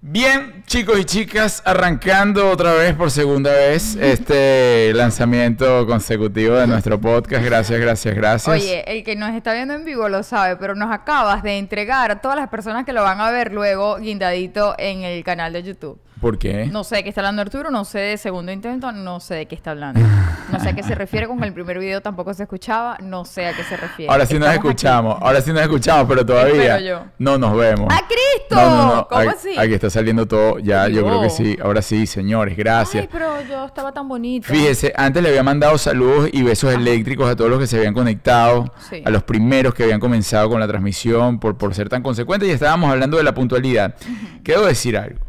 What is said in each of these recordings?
Bien, chicos y chicas, arrancando otra vez por segunda vez este lanzamiento consecutivo de nuestro podcast. Gracias, gracias, gracias. Oye, el que nos está viendo en vivo lo sabe, pero nos acabas de entregar a todas las personas que lo van a ver luego guindadito en el canal de YouTube. ¿Por qué? No sé de qué está hablando Arturo, no sé de segundo intento, no sé de qué está hablando. No sé a qué se refiere, con el primer video tampoco se escuchaba, no sé a qué se refiere. Ahora sí nos escuchamos, aquí. ahora sí nos escuchamos, pero todavía yo. no nos vemos. ¡A Cristo! No, no, no. ¿Cómo Aquí- así? Aquí está saliendo todo ya, yo creo que sí. Ahora sí, señores, gracias. Ay, pero yo estaba tan bonita. Fíjese, antes le había mandado saludos y besos eléctricos a todos los que se habían conectado, Sí. a los primeros que habían comenzado con la transmisión por, por ser tan consecuentes y estábamos hablando de la puntualidad. Quiero decir algo.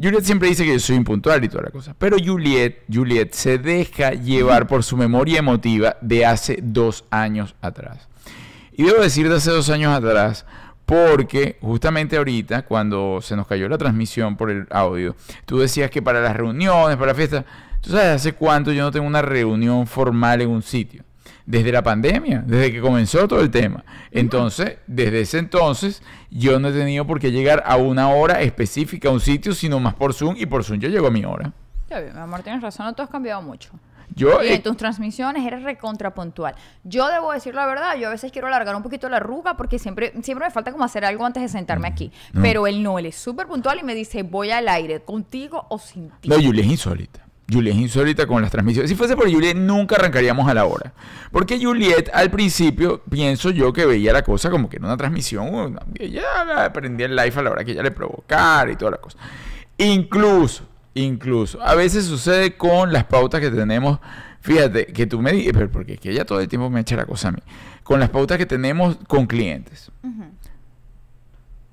Juliet siempre dice que yo soy impuntual y toda la cosa, pero Juliet, Juliet se deja llevar por su memoria emotiva de hace dos años atrás. Y debo decir de hace dos años atrás, porque justamente ahorita, cuando se nos cayó la transmisión por el audio, tú decías que para las reuniones, para la fiesta, tú sabes hace cuánto yo no tengo una reunión formal en un sitio. Desde la pandemia, desde que comenzó todo el tema. Entonces, desde ese entonces, yo no he tenido por qué llegar a una hora específica a un sitio, sino más por Zoom, y por Zoom yo llego a mi hora. Ya vi, mi amor, tienes razón, no tú has cambiado mucho. Yo, Y eh, en tus transmisiones eres recontrapuntual. Yo debo decir la verdad, yo a veces quiero alargar un poquito la arruga porque siempre, siempre me falta como hacer algo antes de sentarme aquí. no. Pero él no, él es súper puntual y me dice, voy al aire, contigo o sin ti. No, Julia es insólita. Julia es insólita con las transmisiones. Si fuese por Juliet, nunca arrancaríamos a la hora. Porque Juliet, al principio, pienso yo que veía la cosa como que era una transmisión. ella aprendía el live a la hora que ella le provocara y toda la cosa. Incluso, incluso, a veces sucede con las pautas que tenemos. Fíjate, que tú me dices, porque es que ella todo el tiempo me echa la cosa a mí. Con las pautas que tenemos con clientes.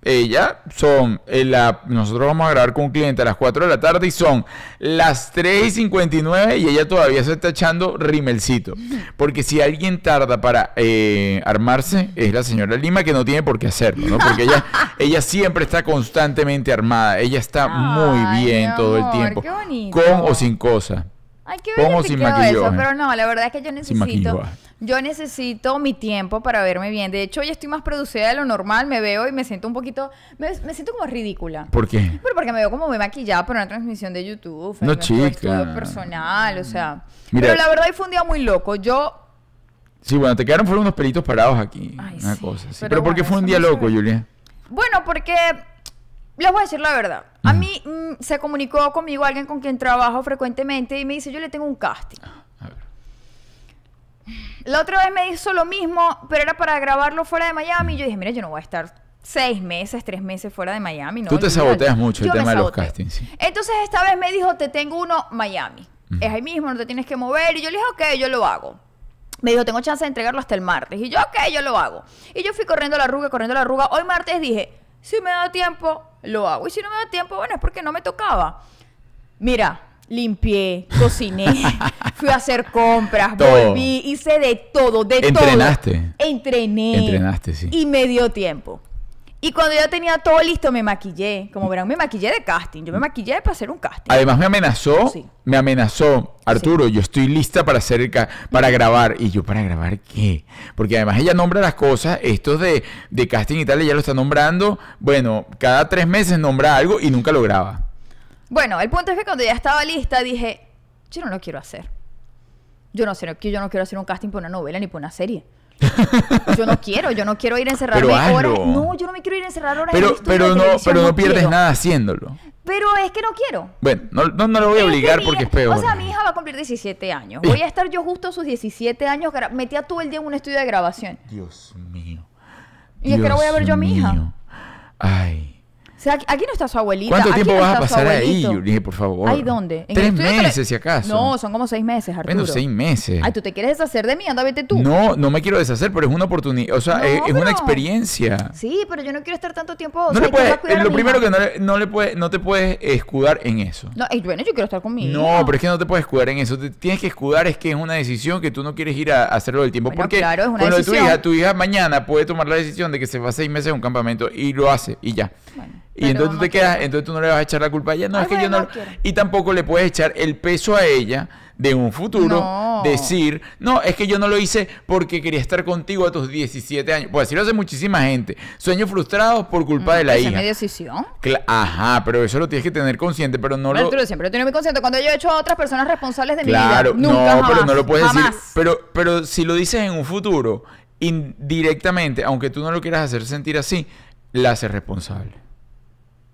Ella son, eh, la, nosotros vamos a grabar con un cliente a las 4 de la tarde y son las 3 y 59 y ella todavía se está echando rimelcito. Porque si alguien tarda para eh, armarse es la señora Lima que no tiene por qué hacerlo, ¿no? Porque ella, ella siempre está constantemente armada, ella está muy bien todo el tiempo. Con o sin cosa. Ay, qué Con o bello te sin quedó maquillaje. eso, pero no, la verdad es que yo Sin necesito, yo necesito mi tiempo para verme bien. De hecho, hoy estoy más producida de lo normal, me veo y me siento un poquito, me, me siento como ridícula. ¿Por qué? Pero porque me veo como muy maquillada para una transmisión de YouTube, No, chica. personal, o sea. Mira- Pero la verdad hoy fue un día muy loco. Yo Sí, bueno, te quedaron fueron unos pelitos parados aquí. Ay, una sí, cosa pero Pero, ¿por qué fue un día loco. Julia? Bueno, porque les voy a decir la verdad. A mí mm, se comunicó conmigo alguien con quien trabajo frecuentemente y me dice, yo le tengo un casting. A ver. La otra vez me hizo lo mismo, pero era para grabarlo fuera de Miami. Y yo dije, mira, yo no voy a estar seis meses, tres meses fuera de Miami. No, Tú te olvídalo". saboteas mucho el Yo tema de los castings, sí. Entonces esta vez me dijo, te tengo uno Miami. Es ahí mismo, no te tienes que mover. Y yo le dije, ok, yo lo hago. Me dijo, tengo chance de entregarlo hasta el martes. Y yo, ok, yo lo hago. Y yo fui corriendo la arruga, corriendo la arruga. Hoy martes dije, si me da tiempo, lo hago. Y si no me da tiempo, bueno, es porque no me tocaba. Mira, limpié, cociné, fui a hacer compras, Todo. volví, hice de todo, de ¿Entrenaste? todo. Entrené. Entrenaste, sí. Y me dio tiempo. Y cuando ya tenía todo listo, me maquillé. Como verán, me maquillé de casting. Yo me maquillé para hacer un casting. Además me amenazó, Sí. me amenazó, Arturo, yo estoy lista para hacer el para grabar. Y yo, ¿para grabar qué? Porque además ella nombra las cosas, estos de, de casting y tal, ella lo está nombrando, bueno, cada tres meses nombra algo y nunca lo graba. Bueno, el punto es que cuando ya estaba lista, dije, yo no lo quiero hacer. Yo no sé, yo no quiero hacer un casting para una novela ni para una serie. yo no quiero, yo no quiero ir a encerrarme Pero hazlo. No, yo no me quiero ir a encerrar horas Pero, pero no, pero no pierdes quiero. nada haciéndolo. Pero es que no quiero. Bueno, no, no, no lo voy a Es que obligar porque es peor. O sea, mi hija va a cumplir 17 años. Voy a estar yo justo a sus 17 años, metida todo el día en un estudio de grabación. Dios mío. ¿Y a qué hora voy a ver yo a mi hija? mío. Ay. O sea, aquí, no está su abuelita. ¿Cuánto tiempo no vas a pasar ahí. Yuri, por favor? ¿Ay, dónde? ¿En Tres meses, si acaso. No, son como seis meses, Arturo. Bueno, seis meses. Ay, ¿tú te quieres deshacer de mí? Anda, vete tú. No, no me quiero deshacer, pero es una oportunidad. O sea, No, es, una experiencia. Sí, pero yo no quiero estar tanto tiempo. No o sea, le ¿quién va puedes, a lo primero que no, le, no, le puede, no te puedes escudar en eso. No, y bueno, yo quiero estar con mi No, pero es que no te puedes escudar en eso. Te tienes que escudar es que es una decisión que tú no quieres ir a, a hacerlo del tiempo. Bueno, Porque claro, es una con lo de tu decisión. hija, tu hija mañana puede tomar la decisión de que se va seis meses a un campamento y lo hace y ya. Bueno. Y Pero entonces tú no te quedas, entonces tú no le vas a echar la culpa a ella. No, Ay, es que yo no. quiero. Y tampoco le puedes echar el peso a ella de un futuro No. decir, no, es que yo no lo hice porque quería estar contigo a tus 17 años. Pues así lo hace muchísima gente. Sueños frustrados por culpa de la Esa es hija. mi decisión. Cla- Ajá, pero eso lo tienes que tener consciente, pero no Bueno, lo... tú lo siempre he tenido muy consciente. Cuando yo he hecho a otras personas responsables de Claro, mi vida. Nunca, no, pero no lo puedes jamás. decir. Pero, pero si lo dices en un futuro, indirectamente, aunque tú no lo quieras hacer sentir así, la haces responsable.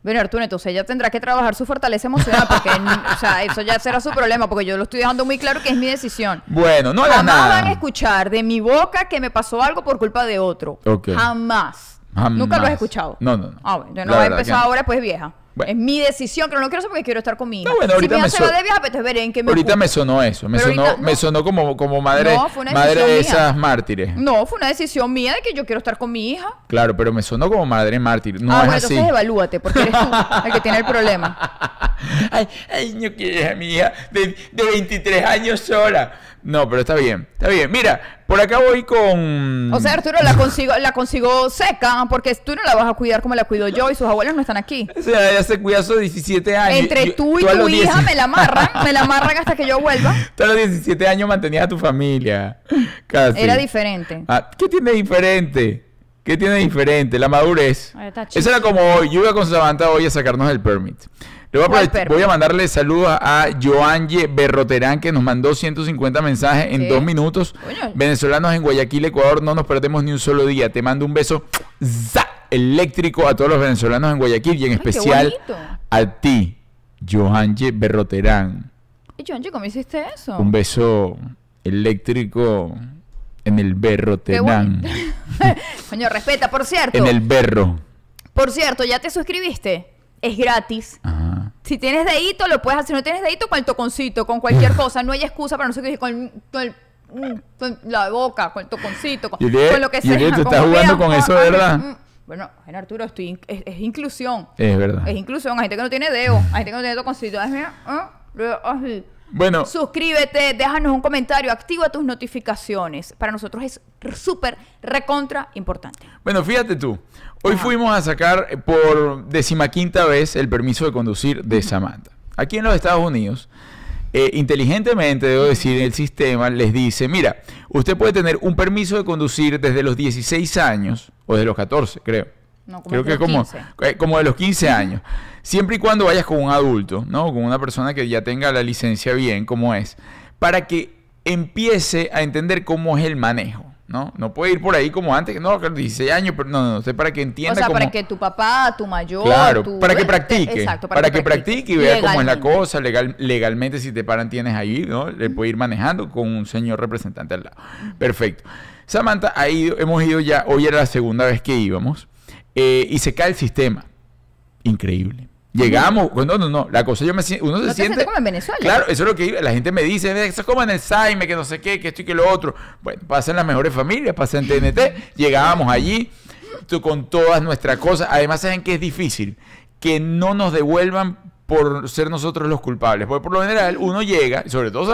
Bueno, Arturo, entonces ella tendrá que trabajar su fortaleza emocional porque, o sea, eso ya será su problema porque yo lo estoy dejando muy claro que es mi decisión. Bueno, no hagas Jamás nada. van a escuchar de mi boca que me pasó algo por culpa de otro. Ok. Jamás. Jamás. Nunca lo has escuchado. No, no, no. Ah, bueno, La no que no. ahora, pues vieja. Bueno. Es mi decisión, que no lo quiero hacer porque quiero estar con mi hija. No, bueno, ahorita si mi me se va de viaje, pues veré en qué me Ahorita ocupo. me sonó eso, me Pero sonó, ahorita me sonó como, como madre, No, fue una madre de mía. esas mártires. No, fue una decisión mía de que yo quiero estar con mi hija. Claro, pero me sonó como madre mártir. No ah, es bueno, así. entonces evalúate, porque eres tú el que tiene el problema. ay, ay, no quiero a mi hija de, de 23 años sola. No, pero está bien, está bien. Mira, por acá voy con... O sea, Arturo la consigo, la consigo seca, porque tú no la vas a cuidar como la cuido yo y sus abuelos no están aquí. O sea, ella se cuida a sus 17 años. Entre tú y tu hija 10 me la amarran, me la amarran hasta que yo vuelva. Tú a los 17 años mantenías a tu familia. Casi. Era diferente. Ah, ¿Qué tiene diferente? ¿Qué tiene diferente? La madurez. Ay, Eso era como hoy. Yo iba con Samantha hoy a sacarnos el permit. Le voy, a mandarle saludos a Joanje Berroterán que nos mandó 150 mensajes en dos minutos. Venezolanos en Guayaquil, Ecuador, no nos perdemos ni un solo día. Te mando un beso ¡za! eléctrico a todos los venezolanos en Guayaquil y en Ay, especial a ti, Joanje Berroterán. Y Jonji, ¿cómo hiciste eso? Un beso eléctrico en el berro Qué Terán. bonito. Coño, respeta. Por cierto, En el berro. por cierto, ¿ya te suscribiste? Es gratis. Ajá. Si tienes dedito, lo puedes hacer. Si no tienes dedito, con el toconcito, con cualquier cosa. No hay excusa para no sé con, con, el- mm, con la boca, con el toconcito, con, lo que sea. Juliet, ¿tú estás jugando con ah, eso, ah, verdad? mm. Bueno, bueno, Arturo, estoy in- es, es inclusión. Es verdad. Es inclusión. Hay gente que no tiene dedo. Hay gente que no tiene toconcito. Ah. Bueno, Suscríbete, déjanos un comentario, activa tus notificaciones. Para nosotros es súper, recontra importante. bueno, fíjate tú. Hoy fuimos a sacar eh, por decimaquinta vez el permiso de conducir de Samantha. Aquí en los Estados Unidos, eh, inteligentemente, debo decir, el sistema les dice, mira, usted puede tener un permiso de conducir desde los 16 años, o desde los 14, creo. No, como Creo que como, 15. eh, como de los 15 años. Siempre y cuando vayas con un adulto, ¿no? Con una persona que ya tenga la licencia bien, como es. Para que empiece a entender cómo es el manejo, ¿no? No puede ir por ahí como antes, no, que 16 años, pero no, no, no, usted para que entienda O sea, cómo... para que tu papá, tu mayor. Claro, tu- para que practique. Exacto, para, que, practique y vea cómo es la cosa. Legal, legalmente, si te paran, tienes ahí, ¿no? Le puede ir manejando con un señor representante al lado. Perfecto. Samantha ha ido, hemos ido ya, hoy era la segunda vez que íbamos, eh, y se cae el sistema. Increíble. Llegamos, no, no, no, la cosa yo me siento, uno se ¿No te siente como en Venezuela? Claro, eso es lo que la gente me dice, "Ve, eso es como en el Saime, que no sé qué, que esto y que lo otro. Bueno, pasa en las mejores familias, pasa en TNT, llegábamos allí con todas nuestras cosas. Además, ¿saben que es difícil? Que no nos devuelvan por ser nosotros los culpables. Porque por lo general uno llega, y sobre todo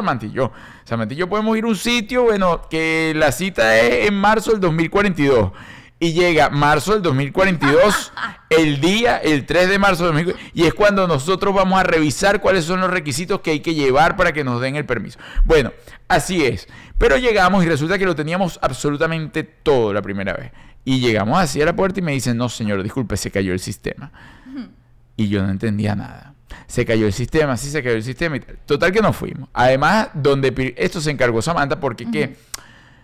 y yo podemos ir a un sitio, bueno, que la cita es en marzo del 2042. Y llega marzo del 2042, el día, el 3 de marzo del 2042, y es cuando nosotros vamos a revisar cuáles son los requisitos que hay que llevar para que nos den el permiso. Bueno, así es. Pero llegamos y resulta que lo teníamos absolutamente todo la primera vez. Y llegamos así a la puerta y me dicen, no señor, disculpe, se cayó el sistema. Y yo no entendía nada. Se cayó el sistema, sí se cayó el sistema y tal. Total que nos fuimos. Además, donde esto se encargó Samantha porque ¿qué?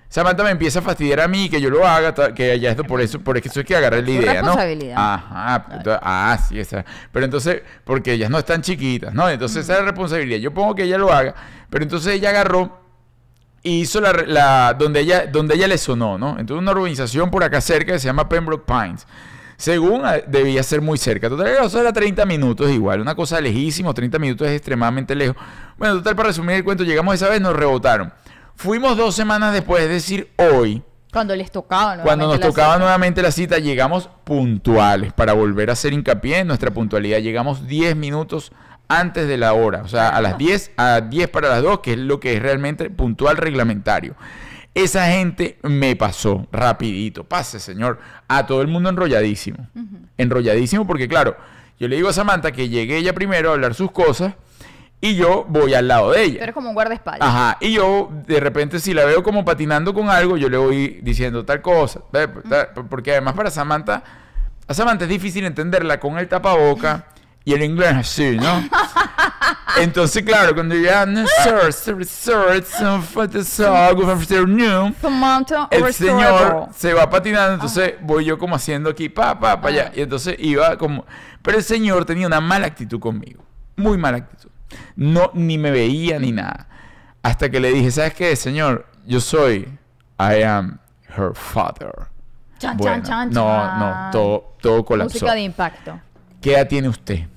Samantha me empieza a fastidiar a mí que yo lo haga, que ya esto por eso, por eso es que agarré la idea, ¿no? responsabilidad. Ajá, entonces- ah, sí, esa. Pero entonces, porque ellas no están chiquitas, ¿no? Entonces esa es la responsabilidad. Yo pongo que ella lo haga, pero entonces ella agarró y hizo la, la- donde ella donde ella le sonó, ¿no? Entonces una urbanización por acá cerca que se llama Pembroke Pines. Según ah, debía ser muy cerca. Total, eso era 30 minutos igual. Una cosa lejísimo. 30 minutos es extremadamente lejos. Bueno, total, para resumir el cuento, llegamos esa vez, nos rebotaron. Fuimos dos semanas después, es decir, hoy, Cuando les tocaba cuando nos nuevamente la tocaba cita. nuevamente la cita, llegamos puntuales para volver a hacer hincapié en nuestra puntualidad. Llegamos 10 minutos antes de la hora, o sea, a las 10, a 10 para las 2, que es lo que es realmente puntual reglamentario. Esa gente me pasó rapidito. Pase, señor. A todo el mundo enrolladísimo. Enrolladísimo porque, claro, yo le digo a Samantha que llegue ella primero a hablar sus cosas y yo voy al lado de ella. Eres como un guardaespaldas. Ajá, y yo de repente si la veo como patinando con algo, yo le voy diciendo tal cosa. Porque además para Samantha, a Samantha es difícil entenderla con el tapaboca y el inglés así, ¿no? Entonces, claro, cuando ya, no, sir, sir, sir, it's a photo so good afternoon", Samantha el señor se va patinando, entonces voy yo como haciendo aquí, pa, pa, pa, allá. Y entonces iba como... Pero el señor tenía una mala actitud conmigo. Muy mala actitud. No, ni me veía ni nada. Hasta que le dije, ¿sabes qué, señor? Yo soy... I am her father. Chan, Bueno, chan, chan, no, no, todo, todo colapsó. Música de impacto. ¿Qué edad tiene usted?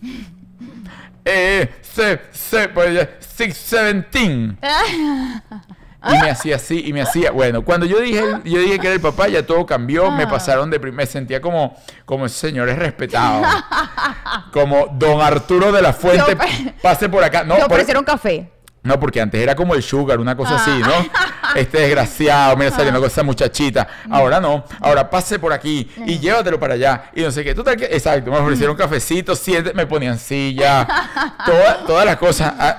eh, se, se, pues ya, 617. Y me hacía así, y me hacía, bueno, cuando yo dije, yo dije que era el papá, ya todo cambió, me Ah. pasaron de me sentía como, como ese señor es respetado. como don Arturo de la Fuente, Te ofre- pase por acá. No, por- ofrecieron café. No, porque antes era como el sugar, una cosa así, Ah. ¿no? Este desgraciado, mira, saliendo con esa muchachita. Ahora no, ahora pase por aquí y llévatelo para allá. Y no sé qué. Total que, exacto, me ofrecieron cafecito, siete, me ponían silla, toda- todas las cosas a,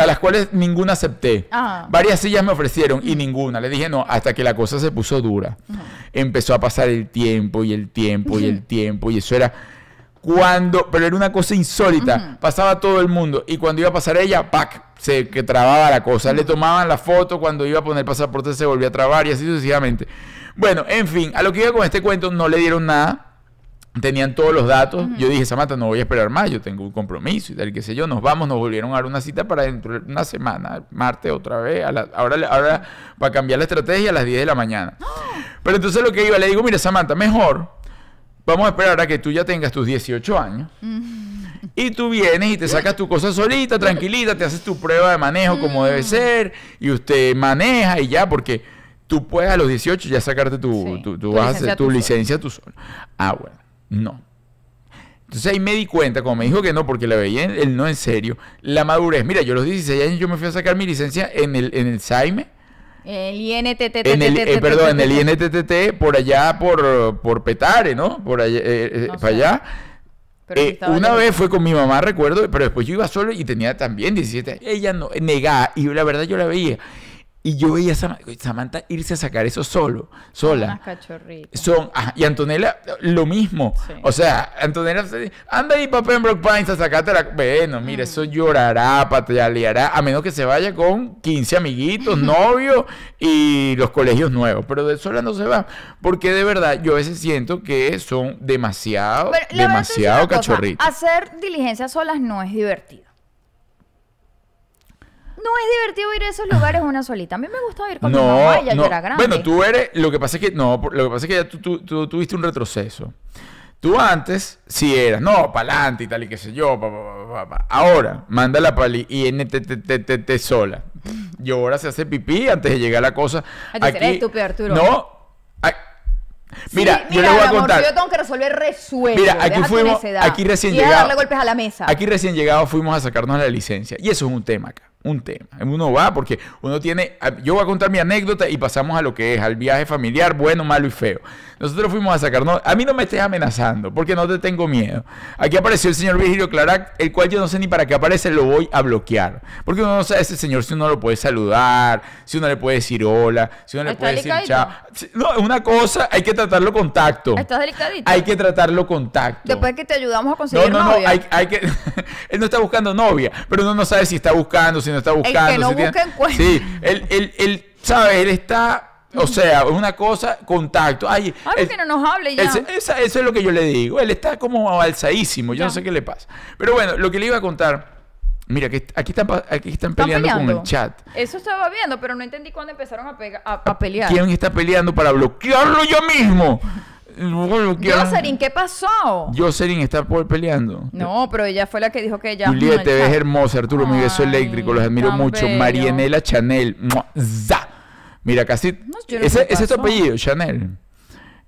a las cuales ninguna acepté. Ajá. Varias sillas me ofrecieron y ninguna. Le dije no, hasta que la cosa se puso dura. Empezó a pasar el tiempo y el tiempo y el tiempo y eso era cuando, pero era una cosa insólita, pasaba todo el mundo y cuando iba a pasar ella, ¡pac! Se que trababa la cosa, le tomaban la foto, cuando iba a poner pasaporte se volvía a trabar y así sucesivamente. Bueno, en fin, a lo que iba con este cuento no le dieron nada, tenían todos los datos, yo dije, Samantha, no voy a esperar más, yo tengo un compromiso y tal, qué sé yo, nos vamos, nos volvieron a dar una cita para dentro de una semana, martes otra vez, a la- ahora, ahora para cambiar la estrategia a las 10 de la mañana. Pero entonces lo que iba, le digo, mira Samantha, mejor vamos a esperar a que tú ya tengas tus 18 años. Y tú vienes y te sacas tu cosa solita, tranquilita, te haces tu prueba de manejo como debe ser, y usted maneja y ya, porque tú puedes a los 18 ya sacarte tu, Sí, tu, tu vas a licencia hacer tu tú solo. licencia tú solo. Ah, bueno, no. Entonces ahí me di cuenta, como me dijo que no, porque la veía en- el no en serio, la madurez. Mira, yo a los 16 años yo me fui a sacar mi licencia en el, en el SAIME, El INTT. en el, eh, perdón, en el INTTT, por allá, por, por Petare, ¿no? Por allá, eh, eh, No para sé. allá. Eh, una vez fue con mi mamá, recuerdo, pero después yo iba solo y tenía también 17 años. Ella no, negada, y la verdad yo la veía. Y yo veía a Sam- Samantha irse a sacar eso solo, sola. Unas. Son, ajá, y Antonella, lo mismo. Sí. O sea, Antonella, se- anda ahí para Pembroke Pines a sacarte la. Bueno, mira, eso llorará, pataleará, a menos que se vaya con 15 amiguitos, novios y los colegios nuevos. Pero de sola no se va. Porque de verdad, yo a veces siento que son demasiado, Pero, demasiado cachorritos. Hacer diligencias solas no es divertido. No es divertido ir a esos lugares una solita. A mí me gusta ir con mi mamá, ella no. yo era grande. Bueno, tú eres, lo que pasa es que, no, lo que pasa es que ya tú, tú- tú tuviste un retroceso. Tú antes sí eras, no, para adelante y tal y qué sé yo, pa, pa, pa, pa, pa. ahora, manda la pali y NTTTT sola. Y ahora se hace pipí antes de llegar la cosa. Eres estúpido, Arturo. No. ay, Sí, mira, yo les voy a amor, contar. Yo tengo que resolver resuello. Mira, aquí fuimos, aquí recién y deja llegado. darle golpes a la mesa. Aquí recién llegado fuimos a sacarnos la licencia. Y eso es un tema acá. Un tema. Uno va porque uno tiene. Yo voy a contar mi anécdota y pasamos a lo que es, al viaje familiar, bueno, malo y feo. Nosotros fuimos a sacarnos. A mí no me estés amenazando, porque no te tengo miedo. Aquí apareció el señor Virgilio Clarac, el cual yo no sé ni para qué aparece, lo voy a bloquear. Porque uno no sabe ese señor si uno lo puede saludar, si uno le puede decir hola, si uno le puede decir chao. No, es una cosa, hay que tratarlo con tacto. Estás delicadito. Hay que tratarlo con tacto. Después que te ayudamos a No, conseguir no, no, novia. hay, hay que... él no está buscando novia, pero uno no sabe si está buscando, si no está buscando. que no si tiene- busca, encuentra. Sí, él, él, él, ¿sabes? Él está... O sea, es una cosa, contacto. Ay, Ay, porque no nos hable ya. él esa- eso es lo que yo le digo. Él está como alzadísimo. Yo Ya. no sé qué le pasa. Pero bueno, lo que le iba a contar... Mira, que aquí están, aquí están ¿Están peleando, con el chat. Eso estaba viendo, pero no entendí cuándo empezaron a, a, a pelear. ¿Quién está peleando para bloquearlo yo mismo? Lo bloquear. Jocelyn, ¿qué pasó? Jocelyn está por peleando. No, pero ella fue la que dijo que ella. Julieta, te ves hermosa, Arturo, mi beso eléctrico, los admiro tan mucho. bello. Marianela Chanel, ¡mua! ¡za! Mira, casi. No, yo no sé ese, qué ese es tu pasó. apellido, Chanel.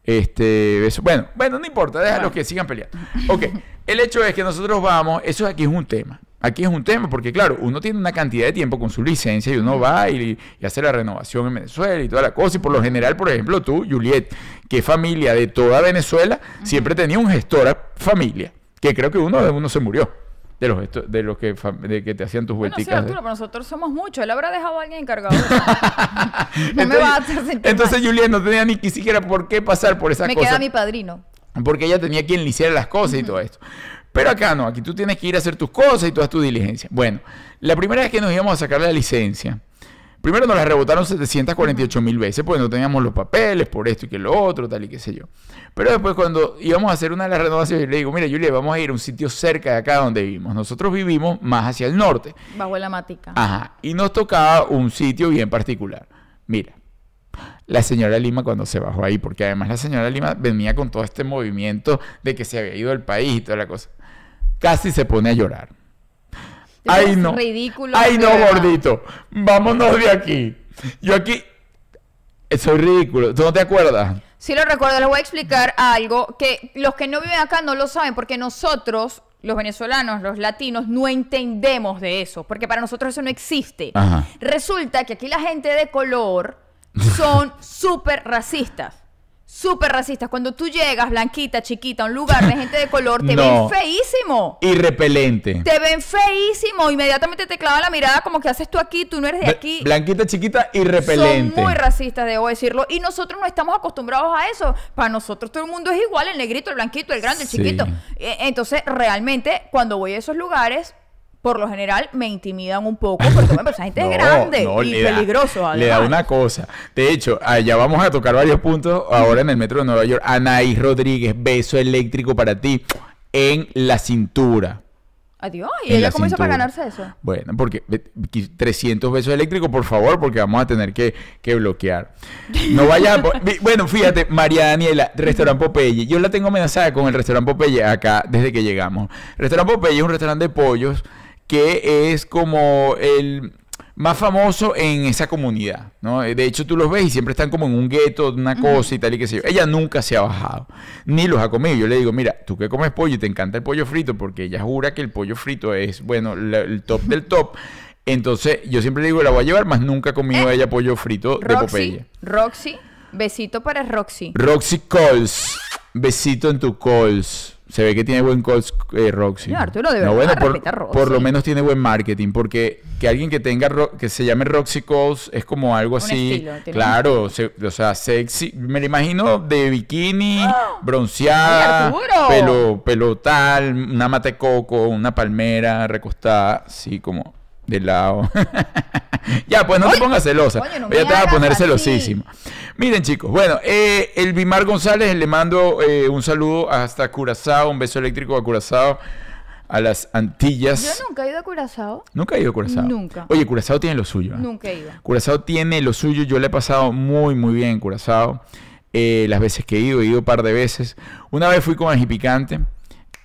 Este, beso- bueno, bueno, no importa, déjalo Bueno. que sigan peleando. Ok, el hecho es que nosotros vamos, eso aquí es un tema. Aquí es un tema, porque claro, uno tiene una cantidad de tiempo con su licencia y uno va y, y hace la renovación en Venezuela y toda la cosa. Y por lo general, por ejemplo, tú, Juliet, que familia de toda Venezuela, siempre tenía un gestor a familia, que creo que uno de uno se murió. De los, de los que, de que te hacían tus Bueno, sí. Arturo, pero nosotros somos muchos. Él habrá dejado a alguien encargado. de no me Entonces- va a hacer sentir Entonces mal. Juliet no tenía ni siquiera por qué pasar por esas Me cosas. queda mi padrino. Porque ella tenía quien le hiciera las cosas y todo esto. Pero acá no, aquí tú tienes que ir a hacer tus cosas y todas tus diligencias. Bueno, la primera vez que nos íbamos a sacar la licencia, primero nos la rebotaron 748 mil veces, porque no teníamos los papeles, por esto y que lo otro, tal y qué sé yo. Pero después cuando íbamos a hacer una de las renovaciones, yo le digo, mira, Julia, vamos a ir a un sitio cerca de acá donde vivimos. Nosotros vivimos más hacia el norte. Bajo la matica. Ajá. Y nos tocaba un sitio bien particular. Mira, la señora Lima cuando se bajó ahí, porque además la señora Lima venía con todo este movimiento de que se había ido del país y toda la cosa, casi se pone a llorar. Ay, no. ridículo, Ay, no, verdad. gordito. Vámonos de aquí. Yo aquí. eh, Soy ridículo. ¿Tú no te acuerdas? Sí lo recuerdo, les voy a explicar algo que los que no viven acá no lo saben, porque nosotros, los venezolanos, los latinos, no entendemos de eso, porque para nosotros eso no existe. Ajá. Resulta que aquí la gente de color son súper racistas. Súper racistas. Cuando tú llegas, blanquita, chiquita, a un lugar de gente de color, te No. ven feísimo. Y repelente. Te ven feísimo. Inmediatamente te clavan la mirada como que haces tú aquí, tú no eres de aquí. Blanquita, chiquita y repelente. Son muy racistas, debo decirlo. Y nosotros no estamos acostumbrados a eso. Para nosotros todo el mundo es igual, el negrito, el blanquito, el grande, el Sí. chiquito. Eh, Entonces, realmente, cuando voy a esos lugares, por lo general, me intimidan un poco porque, bueno, esa gente es grande no, y da- peligroso. Le da una cosa. De hecho, allá vamos a tocar varios puntos ahora en el metro de Nueva York. Anaís Rodríguez, beso eléctrico para ti en la cintura. Adiós. ¿Y ella la cómo hizo para ganarse eso? Bueno, porque ve- qui- 300 besos eléctricos, por favor, porque vamos a tener que, que bloquear. No vayas Bueno, fíjate, María Daniela, Restaurante Popeye. Yo la tengo amenazada con el Restaurante Popeye acá desde que llegamos. Restaurante Popeye es un restaurante de pollos que es como el más famoso en esa comunidad, ¿no? De hecho, tú los ves y siempre están como en un gueto, una cosa y tal y qué sé yo. Ella nunca se ha bajado, ni los ha comido. Yo le digo, mira, tú que comes pollo y te encanta el pollo frito, porque ella jura que el pollo frito es, bueno, la- el top del top. Entonces, yo siempre le digo, la voy a llevar, más nunca ha comido Eh, ella pollo frito de Roxy, Popeye. Roxy, besito para Roxy. Roxy Coles, besito en tu Coles. Se ve que tiene buen Coles eh, Roxy. No, Arturo, de No, verdad, bueno, por, Roxy. por lo menos tiene buen marketing, porque que alguien que tenga ro- que se llame Roxy Coles es como algo Un así, estilo, claro, se- o sea, sexy. Me lo imagino de bikini, Ay, bronceada, pelo, pelo tal, una mate coco, una palmera recostada, así como de lado. ya, pues no te pongas celosa. coño, no Ella te va a poner así. celosísima. Miren, chicos, bueno, eh, el Bimar González le mando eh, un saludo hasta Curazao, un beso eléctrico a Curazao, a las Antillas. Yo nunca he ido a Curazao. Nunca he ido a Curazao. Nunca. Oye, Curazao tiene lo suyo. ¿eh? Nunca he ido. Curazao tiene lo suyo. Yo le he pasado muy, muy bien en Curazao. Eh, las veces que he ido, he ido un par de veces. Una vez fui con Ají Picante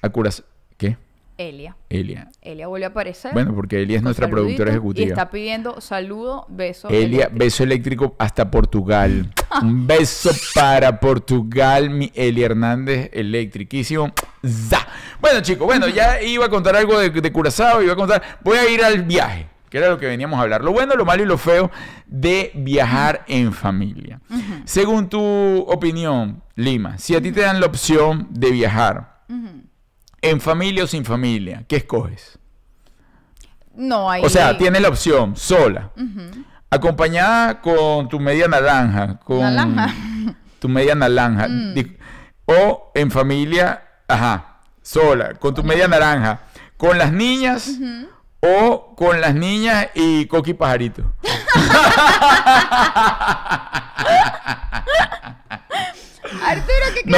a Curazao. ¿Qué? Elia. Elia. Elia vuelve a aparecer. Bueno, porque Elia es nuestra saludito, productora Y ejecutiva. está pidiendo saludo, beso. Elia, eléctrico. beso eléctrico hasta Portugal. Un beso para Portugal, mi Elia Hernández, electriquísimo. ¡Za! Bueno, chicos, bueno, ya iba a contar algo de, de Curazao, iba a contar. Voy a ir al viaje, que era lo que veníamos a hablar. Lo bueno, lo malo y lo feo de viajar en familia. Según tu opinión, Lima, si a ti te dan la opción de viajar en familia o sin familia, ¿qué escoges? No, hay. O sea, tienes la opción sola, acompañada con tu media naranja, con Naranja. tu media naranja, di- o en familia, ajá, sola, con tu media naranja, con las niñas o con las niñas y Coqui Pajarito. Arturo, ¿qué No,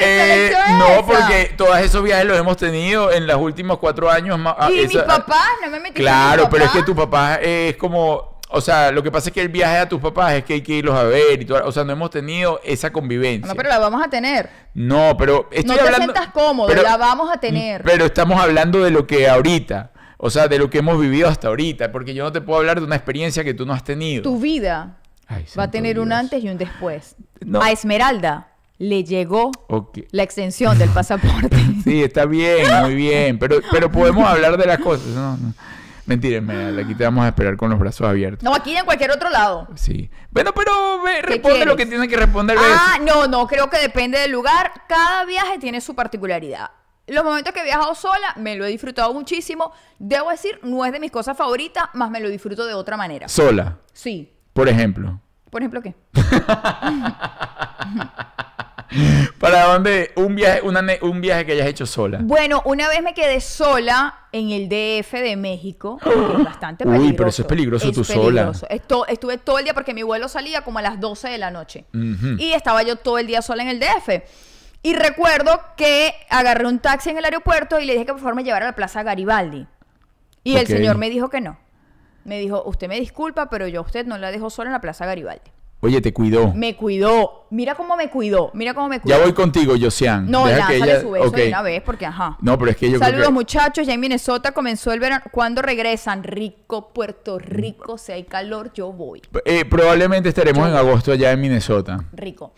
eh, no, esa? porque todos esos viajes los hemos tenido en los últimos cuatro años. ah, Y mis esa- papás, no me metiste Claro, con mis pero es que papás. tu papá es como, o sea, lo que pasa es que el viaje a tus papás es que hay que irlos a ver y todo, o sea, no hemos tenido esa convivencia. No, pero la vamos a tener. No, pero estoy no te hablando sientas cómodo, pero- la vamos a tener. Pero estamos hablando de lo que ahorita, o sea, de lo que hemos vivido hasta ahorita, porque yo no te puedo hablar de una experiencia que tú no has tenido. tu vida Ay, va a tener un antes y un después. No. A Esmeralda Le llegó la extensión del pasaporte. Sí, está bien, muy bien. Pero, pero podemos hablar de las cosas. No, no. Mentira, Esmeralda, aquí te vamos a esperar con los brazos abiertos. No, aquí en cualquier otro lado. Sí. Bueno, pero ve, responde lo que tiene que responder. Ah, no, no, creo que depende del lugar. Cada viaje tiene su particularidad. Los momentos que he viajado sola, me lo he disfrutado muchísimo. Debo decir, no es de mis cosas favoritas, más me lo disfruto de otra manera. Sola, Sí. Por ejemplo. Por ejemplo, ¿qué? ¿Para dónde? Un viaje, una un viaje que hayas hecho sola. Bueno, una vez me quedé sola en el DF de México, que es bastante Uy, peligroso. pero eso es peligroso tú sola. Esto- estuve todo el día porque mi vuelo salía como a las 12 de la noche. Y estaba yo todo el día sola en el DF. Y recuerdo que agarré un taxi en el aeropuerto y le dije que por favor me llevara a la Plaza Garibaldi. Y el señor me dijo que no. Me dijo, usted me disculpa, pero yo a usted no la dejo sola en la Plaza Garibaldi. Oye, te cuidó. Me cuidó. Mira cómo me cuidó. Mira cómo me cuidó. Ya voy contigo, Josian. No, Deja lánzale que ella- su beso de una vez porque ajá. No, pero es que yo Saludos creo que... muchachos, ya en Minnesota comenzó el verano. ¿Cuándo regresan? Rico, Puerto Rico, si hay calor, yo voy. Eh, probablemente estaremos en agosto allá en Minnesota. Rico.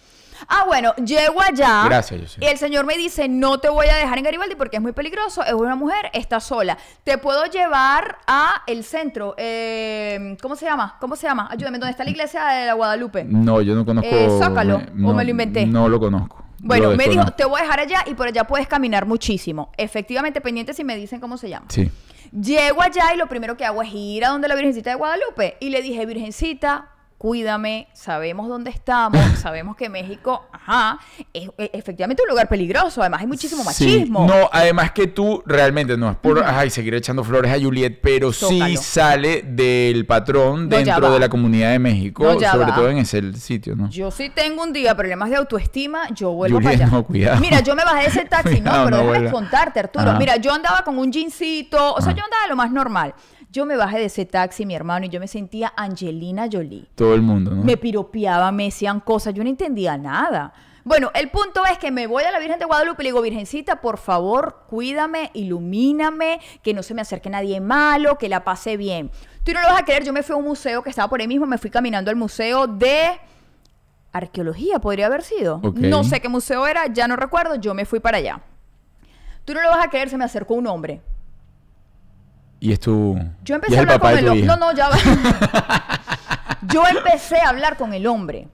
Ah, bueno, llego allá. Gracias, José. Y el señor me dice, no te voy a dejar en Garibaldi porque es muy peligroso, es una mujer, está sola. Te puedo llevar a el centro. eh, ¿Cómo se llama? ¿Cómo se llama? Ayúdame, ¿dónde está la iglesia de la Guadalupe? No, yo no conozco... Eh, Zócalo, ¿o no, me lo inventé? No lo conozco. Bueno, Lo me dijo, te voy a dejar allá y por allá puedes caminar muchísimo. Efectivamente, pendiente si me dicen cómo se llama. Sí. Llego allá y lo primero que hago es ir a donde la Virgencita de Guadalupe. Y le dije, Virgencita, cuídame, sabemos dónde estamos, sabemos que México, ajá, es, es efectivamente un lugar peligroso, además hay muchísimo Sí. machismo. No, además que tú realmente no es por ay, seguir echando flores a Juliet, pero sí Zócalo. sale del patrón dentro de la comunidad de México, No, sobre va. todo en ese sitio, ¿no? Yo sí tengo un día problemas de autoestima, yo vuelvo Juliet, para allá. no, cuidado. Mira, yo me bajé de ese taxi, Cuidado, no, pero no déjame contarte, Arturo. Ajá. Mira, yo andaba con un jeansito, o sea, Ajá. yo andaba lo más normal. Yo me bajé de ese taxi, mi hermano, y yo me sentía Angelina Jolie. Todo el mundo, ¿no? Me piropeaban, me decían cosas, yo no entendía nada. Bueno, el punto es que me voy a la Virgen de Guadalupe y le digo, Virgencita, por favor, cuídame, ilumíname, que no se me acerque nadie malo, que la pase bien. Tú no lo vas a creer, yo me fui a un museo que estaba por ahí mismo, me fui caminando al museo de arqueología, podría haber sido. No sé qué museo era, ya no recuerdo, yo me fui para allá. Tú no lo vas a creer, se me acercó un hombre. Y es tu... Yo empecé a hablar con el hombre. No, no, ya va. Yo empecé a hablar con el hombre.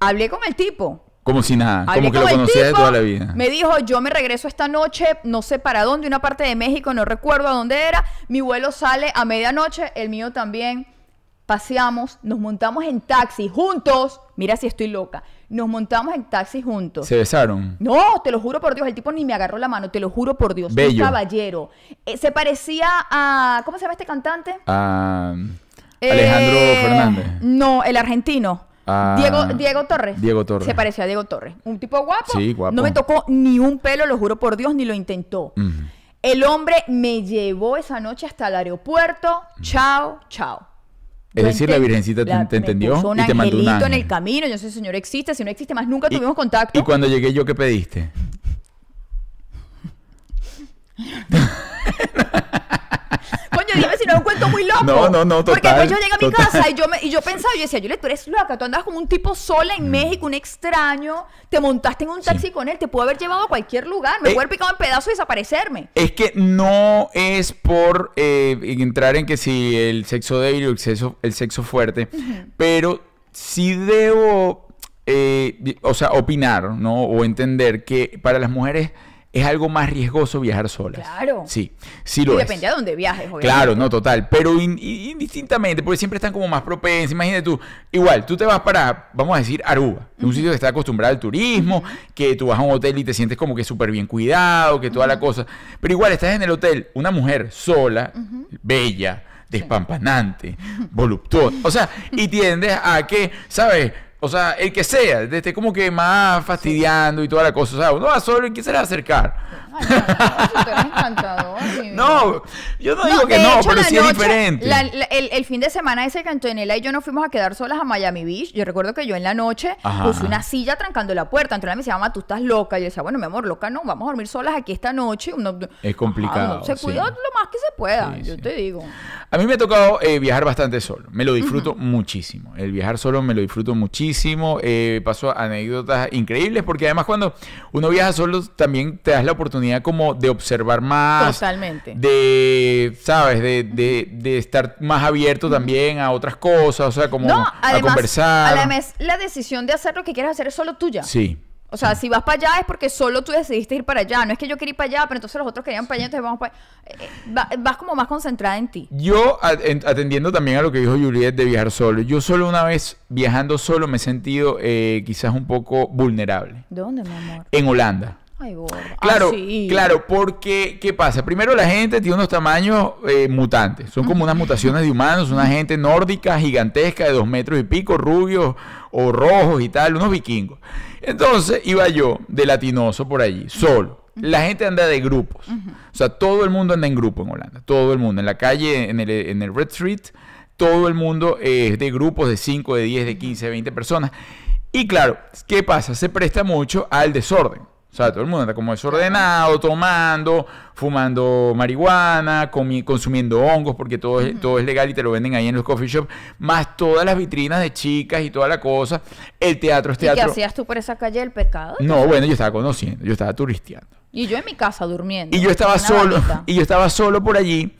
Hablé con el tipo. Como si nada, Hablé como que lo el conocías de toda la vida. Me dijo, yo me regreso esta noche, no sé para dónde, una parte de México, no recuerdo a dónde era. Mi vuelo sale a medianoche, el mío también. Paseamos, nos montamos en taxi juntos. Mira si estoy loca. Nos montamos en taxi juntos. Se besaron. No, te lo juro por Dios, el tipo ni me agarró la mano, te lo juro por Dios. Bello. Un caballero. Eh, se parecía a. ¿Cómo se llama este cantante? a Alejandro Eh, Fernández. No, el argentino. Ah, Diego, Diego Torres. Diego Torres. Se parecía a Diego Torres. Un tipo guapo. Sí, guapo. No me tocó ni un pelo, lo juro por Dios, ni lo intentó. El hombre me llevó esa noche hasta el aeropuerto. Chao, chao. Es decir, la Virgencita te- la- te me entendió puso un y te mandó un angelito en ángel. el camino. Yo sé si el señor existe, si no existe más, nunca Y- tuvimos contacto. Y cuando llegué yo, ¿qué pediste? Coño, dime si no es un cuento muy loco. No, no, no, Porque total, después yo llegué a mi total. casa y yo, me, y yo pensaba, yo decía, Juliet, tú eres loca, tú andas como un tipo sola Mm. en México, un extraño, te montaste en un taxi con él, te pudo haber llevado a cualquier lugar, me Eh, pudo haber picado en pedazos y desaparecerme. Es que no es por eh, entrar en que si el sexo débil o el sexo, el sexo fuerte, pero sí debo, eh, o sea, opinar, ¿no? O entender que para las mujeres es algo más riesgoso viajar solas. Claro. Sí, sí Y lo es. depende a dónde viajes, obviamente. Claro, no, total. Pero in- in- indistintamente, porque siempre están como más propensas. Imagínate tú, igual, tú te vas para, vamos a decir, Aruba, es un sitio que está acostumbrado al turismo, que tú vas a un hotel y te sientes como que súper bien cuidado, que toda la cosa. Pero igual, estás en el hotel, una mujer sola, bella, despampanante, voluptuosa. O sea, y tiendes a que, ¿sabes? O sea, el que sea, esté como que más fastidiando y toda la cosa. O sea, uno va solo y quién se le va a acercar. Ay, no, si tú eres encantador. mi vida. No, yo no, digo que no, hecho, pero sí es diferente. la- la- el, el fin de semana ese que Antonella y yo nos fuimos a quedar solas a Miami Beach. Yo recuerdo que yo en la noche Ajá. puse una silla trancando la puerta. Antonella me decía, mamá, tú estás loca. Y yo decía, bueno, mi amor, loca no, vamos a dormir solas aquí esta noche. Uno- Es complicado, se sí. cuida lo más que se pueda, Sí, yo sí. te digo. A mí me ha tocado eh, viajar bastante solo. Me lo disfruto muchísimo. El viajar solo me lo disfruto muchísimo. Eh, paso anécdotas increíbles porque además cuando uno viaja solo también te das la oportunidad como de observar más. Totalmente. De, ¿sabes? De, de- de estar más abierto también a otras cosas. O sea, como no, a además, conversar. además, la decisión de hacer lo que quieres hacer es solo tuya. Sí. O sea, si vas para allá es porque solo tú decidiste ir para allá. No es que yo quería ir para allá, pero entonces los otros querían para allá, entonces vamos para allá. Eh, eh, va- vas como más concentrada en ti. Yo, a- en- atendiendo también a lo que dijo Juliet de viajar solo, yo solo una vez viajando solo me he sentido eh, quizás un poco vulnerable. ¿Dónde, mi amor? En Holanda. Ay. Claro, Ah, sí. claro, porque ¿qué pasa? Primero la gente tiene unos tamaños eh, mutantes, son como unas mutaciones de humanos, una gente nórdica gigantesca de dos metros y pico, rubios o rojos y tal, unos vikingos. Entonces iba yo de latinoso por allí, solo. La gente anda de grupos, o sea, todo el mundo anda en grupo en Holanda, todo el mundo, en la calle, en el, en el Red Street, todo el mundo es de grupos de 5, de 10, de 15, de 20 personas. Y claro, ¿qué pasa? Se presta mucho al desorden. O sea, todo el mundo anda como desordenado, tomando, fumando marihuana, consumiendo hongos, porque todo es, todo es legal y te lo venden ahí en los coffee shops, más todas las vitrinas de chicas y toda la cosa. El teatro es ¿Y qué teatro. hacías tú por esa calle del pecado? No, bueno, yo estaba conociendo, yo estaba turisteando. Y yo en mi casa durmiendo. Y yo estaba solo, y yo estaba solo por allí.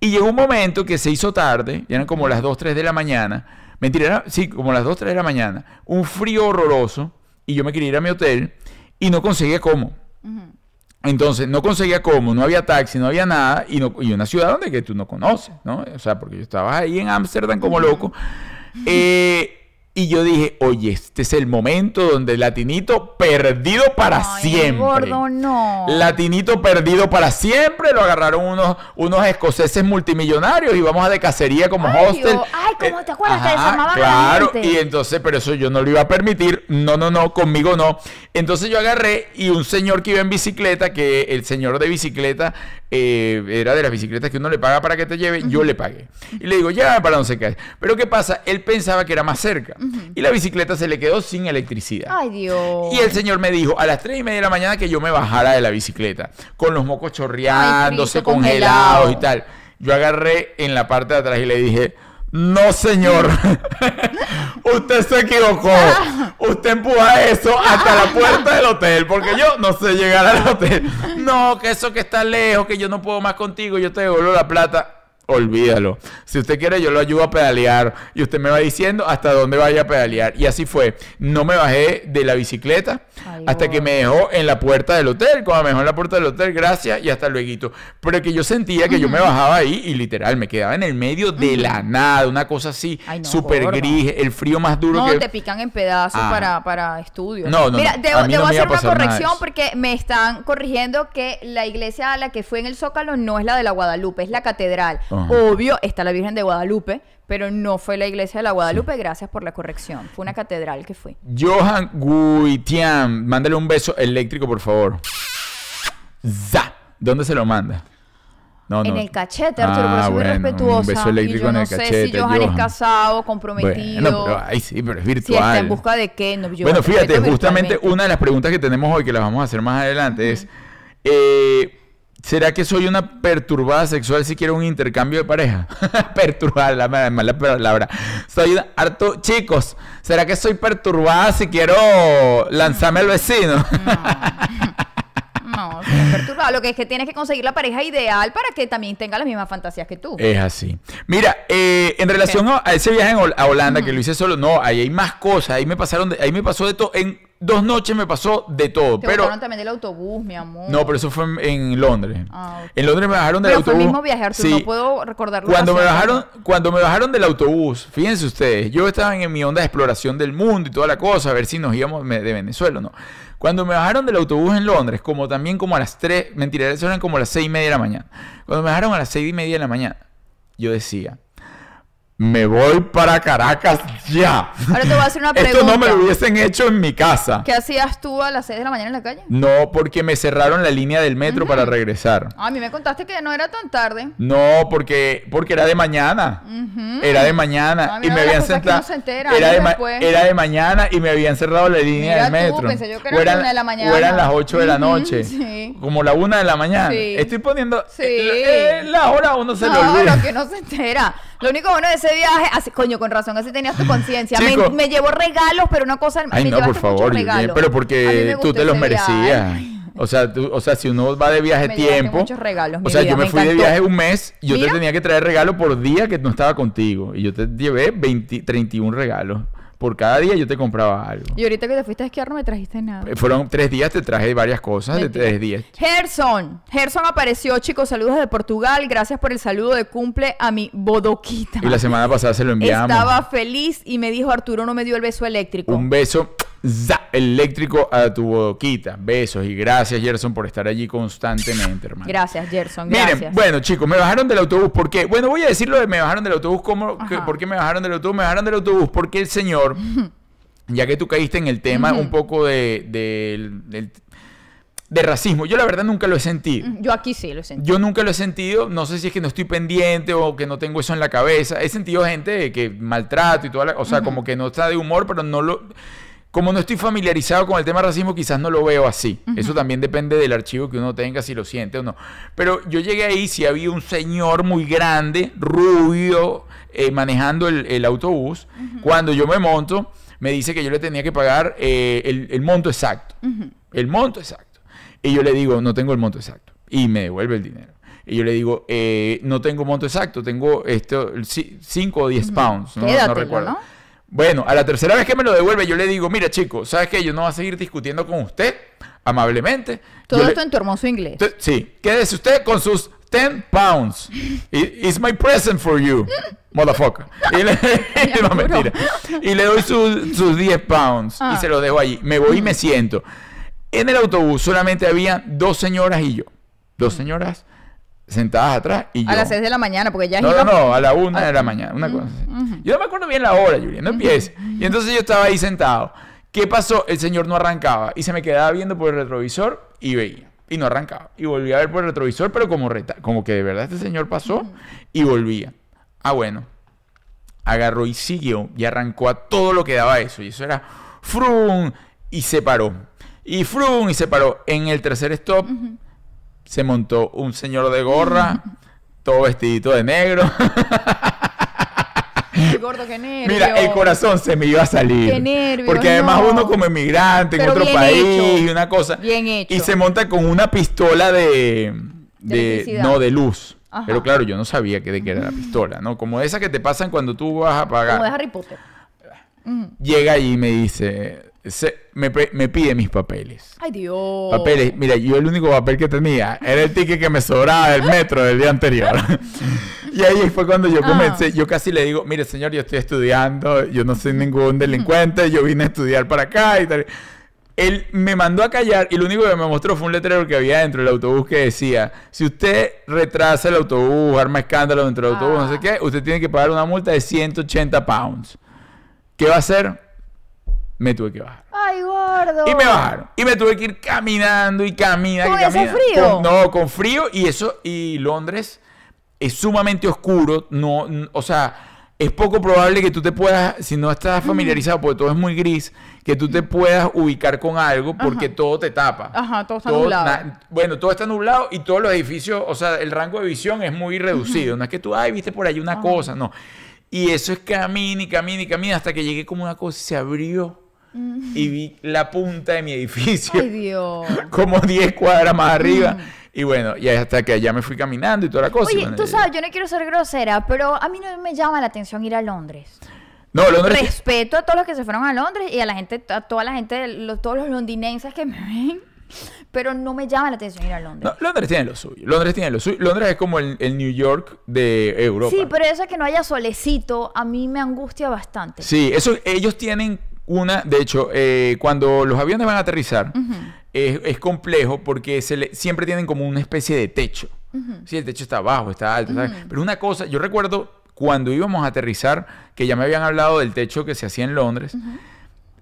Y llegó un momento que se hizo tarde, ya eran como las 2, 3 de la mañana. Mentira, era- sí, como las 2, 3 de la mañana. Un frío horroroso. Y yo me quería ir a mi hotel y no conseguía cómo. Entonces, no conseguía cómo, no había taxi, no había nada. Y, no, y una ciudad donde que tú no conoces, ¿no? O sea, porque yo estaba ahí en Ámsterdam como loco. Eh, y yo dije, oye, este es el momento donde latinito perdido para Ay, siempre. gordo, no. Latinito perdido para siempre. Lo agarraron unos, unos escoceses multimillonarios y vamos a de cacería como Ay, hostel. Ay, ¿cómo Eh, te acuerdas? Te ajá, desarmaban a la Claro, y entonces, pero eso yo no lo iba a permitir. No, no, no, conmigo no. Entonces yo agarré y un señor que iba en bicicleta, que el señor de bicicleta eh, era de las bicicletas que uno le paga para que te lleve, yo le pagué. Y le digo, ya para no sé qué. Pero ¿qué pasa? Él pensaba que era más cerca. Y la bicicleta se le quedó sin electricidad. Ay, Dios. Y el señor me dijo a las 3 y media de la mañana que yo me bajara de la bicicleta, con los mocos chorreándose, Ay, frito, congelados congelado. y tal. Yo agarré en la parte de atrás y le dije, no señor, usted se equivocó, usted empuja eso hasta la puerta del hotel, porque yo no sé llegar al hotel. No, que eso que está lejos, que yo no puedo más contigo, yo te devuelvo la plata. Olvídalo. Si usted quiere, yo lo ayudo a pedalear. Y usted me va diciendo hasta dónde vaya a pedalear. Y así fue. No me bajé de la bicicleta Ay, hasta que me dejó en la puerta del hotel. Cuando me dejó en la puerta del hotel, gracias y hasta luego. Pero que yo sentía que yo me bajaba ahí y literal me quedaba en el medio de la nada. Una cosa así, no, súper gris, el frío más duro No, que. te pican en pedazos Ah. para, para estudios. No, no, Mira, no. debo, no debo hacer una corrección porque me están corrigiendo que la iglesia a la que fue en el Zócalo no es la de la Guadalupe, es la catedral. Ajá. Obvio, está la Virgen de Guadalupe, pero no fue la iglesia de la Guadalupe. Gracias por la corrección. Fue una catedral que fui. Johan Guitian, mándale un beso eléctrico, por favor. ¡Za! ¿Dónde se lo manda? No, En no. el cachete, Arturo, Ah, pero soy muy bueno, respetuosa. Un beso eléctrico y yo en no el sé cachete. si Johan, es casado, comprometido. Bueno, pero, ay, sí, pero es si virtual. está en busca de qué. No, yo bueno, fíjate, justamente una de las preguntas que tenemos hoy, que las vamos a hacer más adelante, es: eh, ¿Será que soy una perturbada sexual si quiero un intercambio de pareja? perturbada, la mala, mala palabra. Soy una- harto. Chicos, ¿será que soy perturbada si quiero lanzarme al vecino? No, sí, es perturbado. Lo que es que tienes que conseguir la pareja ideal para que también tenga las mismas fantasías que tú. Es así. Mira, eh, en relación a, a ese viaje a Holanda que lo hice solo, no, ahí hay más cosas. Ahí me pasaron, de- ahí me pasó de todo. En dos noches me pasó de todo. Te Pero también del autobús, mi amor. no, pero eso fue en, en Londres. Ah. En Londres me bajaron del Pero fue autobús. el mismo viaje, Arturo. Sí. No puedo recordar la Cuando me bajaron, cuando me bajaron del autobús, fíjense ustedes, yo estaba en mi onda de exploración del mundo y toda la cosa, a ver si nos íbamos de Venezuela o no. Cuando me bajaron del autobús en Londres, como también como a las 3, mentira, eso eran como las 6 y media de la mañana. Cuando me bajaron a las 6 y media de la mañana, yo decía, me voy para Caracas ya. Ahora te voy a hacer una Esto no me pregunta. lo hubiesen hecho en mi casa. ¿Qué hacías tú a las 6 de la mañana en la calle? No, porque me cerraron la línea del metro para regresar. Ah, a mí me contaste que no era tan tarde. No, porque, porque era de mañana. Era de mañana. Y me habían sentado. entera era, era de mañana y me habían cerrado la línea Mira del tú, metro. pensé yo que era O eran- una de la mañana. O eran las 8 de la noche. sí. Como la 1 de la mañana. Sí. Estoy poniendo. Sí. eh, la hora uno se le no, olvida. lo que no se entera. Lo único bueno de ese viaje, así, coño, con razón, así tenías tu conciencia. Me, me llevó regalos, pero una cosa. Ay, me no, por favor, regalos. pero porque tú te los merecías. O sea, tú- o sea, si uno va de viaje Me tiempo. muchos regalos, o sea, vida, yo me, me fui de viaje un mes y yo Mira. te tenía que traer regalo por día que no estaba contigo. Y yo te llevé 20, 31 regalos. Por cada día yo te compraba algo. Y ahorita que te fuiste a esquiar no me trajiste nada. Eh, Fueron tres días, te traje varias cosas de tres días. Gerson. Gerson apareció, chicos. Saludos de Portugal. Gracias por el saludo de cumple a mi bodoquita. Y la semana pasada se lo enviamos. Estaba feliz y me dijo Arturo no me dio el beso eléctrico. Un beso za, eléctrico a tu boquita. Besos y gracias, Gerson, por estar allí constantemente, hermano. Gracias, Gerson. Miren, Gracias. bueno, chicos, me bajaron del autobús. ¿Por qué? Bueno, voy a decirlo de me bajaron del autobús. ¿Cómo, que-. ¿Por qué me bajaron del autobús? Me bajaron del autobús porque el señor, ya que tú caíste en el tema un poco de, racismo, yo la verdad nunca lo he sentido. Yo aquí sí lo sentí. Yo nunca lo he sentido, no sé si es que no estoy pendiente o que no tengo eso en la cabeza. He sentido gente que maltrato y toda la, o sea, como que no está de humor, pero no lo como no estoy familiarizado con el tema racismo, quizás no lo veo así. Eso también depende del archivo que uno tenga, si lo siente o no. Pero yo llegué ahí, si había un señor muy grande, rubio, eh, manejando el, el autobús. Cuando yo me monto, me dice que yo le tenía que pagar eh, el, el monto exacto. El monto exacto. Y yo le digo, no tengo el monto exacto. Y me devuelve el dinero. Y yo le digo, eh, no tengo monto exacto, tengo esto, 5 o 10 pounds. No, no recuerdo. ¿no? Bueno, a la tercera vez que me lo devuelve, yo le digo, mira chico, ¿sabes qué? Yo no voy a seguir discutiendo con usted, amablemente. Todo Yo le- esto en tu hermoso inglés. Sí, quédese usted con sus 10 pounds. It's my present for you, motherfucker. Y le, no, mentira. Y le doy sus, sus 10 pounds Ah. y se los dejo allí. Me voy y me siento. En el autobús solamente había dos señoras y yo. Dos señoras sentadas atrás y yo. A las 6 de la mañana, porque ya No, iba- no, no, a la una de la mañana, una cosa así. Yo no me acuerdo bien la hora, Julia, no empieces. Y entonces yo estaba ahí sentado. ¿Qué pasó? El señor no arrancaba y se me quedaba viendo por el retrovisor y veía. Y no arrancaba. Y volvía a ver por el retrovisor, pero como, reta como que de verdad este señor pasó y volvía. Ah, bueno. Agarró y siguió y arrancó a todo lo que daba eso. Y eso era frum y se paró. Y frum y se paró. En el tercer stop se montó un señor de gorra, todo vestidito de negro. Gordo, qué nervio. Mira, el corazón se me iba a salir. Qué nervios, Porque además no. uno como inmigrante en Pero otro país hecho. una cosa. Bien hecho. Y se monta con una pistola de... De no, de luz. Ajá. Pero claro, yo no sabía que de qué era la pistola, ¿no? Como esa que te pasan cuando tú vas a pagar. Como de Harry Potter. Llega y me dice, se- me, pe- me pide mis papeles. Ay, Dios. Papeles, mira, yo el único papel que tenía era el ticket que me sobraba del metro del día anterior. y ahí fue cuando yo Ah. comencé, yo casi le digo, mire señor, yo estoy estudiando, yo no soy ningún delincuente, yo vine a estudiar para acá y tal. Él me mandó a callar y lo único que me mostró fue un letrero que había dentro del autobús que decía, si usted retrasa el autobús, arma escándalo dentro del autobús, no sé Ah. qué, usted tiene que pagar una multa de 180 pounds. ¿Qué va a hacer? Me tuve que bajar. Ay, gordo. Y me bajaron. Y me tuve que ir caminando y caminando. ¿Con y ese frío? Con- no, con frío y eso. Y Londres es sumamente oscuro. No, o sea, es poco probable que tú te puedas, si no estás familiarizado, porque todo es muy gris, que tú te puedas ubicar con algo porque Ajá. todo te tapa. Ajá, todo está nublado. na- bueno, todo está nublado y todos los edificios, o sea, el rango de visión es muy reducido. No es que tú, ay, viste por ahí una cosa, no. Y eso es camina y camina y camina hasta que llegué como una cosa y se abrió y vi la punta de mi edificio Ay, Dios. como 10 cuadras más arriba. Y bueno, y hasta que allá me fui caminando y toda la cosa. Oye, bueno, tú y- sabes, yo no quiero ser grosera, pero a mí no me llama la atención ir a Londres. No, Londres. Respeto a todos los que se fueron a Londres y a la gente, a toda la gente, los- todos los londinenses que me ven, pero no me llama la atención ir a Londres. no, Londres tiene lo suyo. Londres tiene lo suyo. Londres es como el, el New York de Europa. Sí, pero eso que no haya solecito, a mí me angustia bastante. Sí, eso, ellos tienen una, de hecho, eh, cuando los aviones van a aterrizar, es, es complejo porque se le- siempre tienen como una especie de techo. Sí, el techo está bajo, está alto, ¿sabes? Pero una cosa, yo recuerdo cuando íbamos a aterrizar, que ya me habían hablado del techo que se hacía en Londres,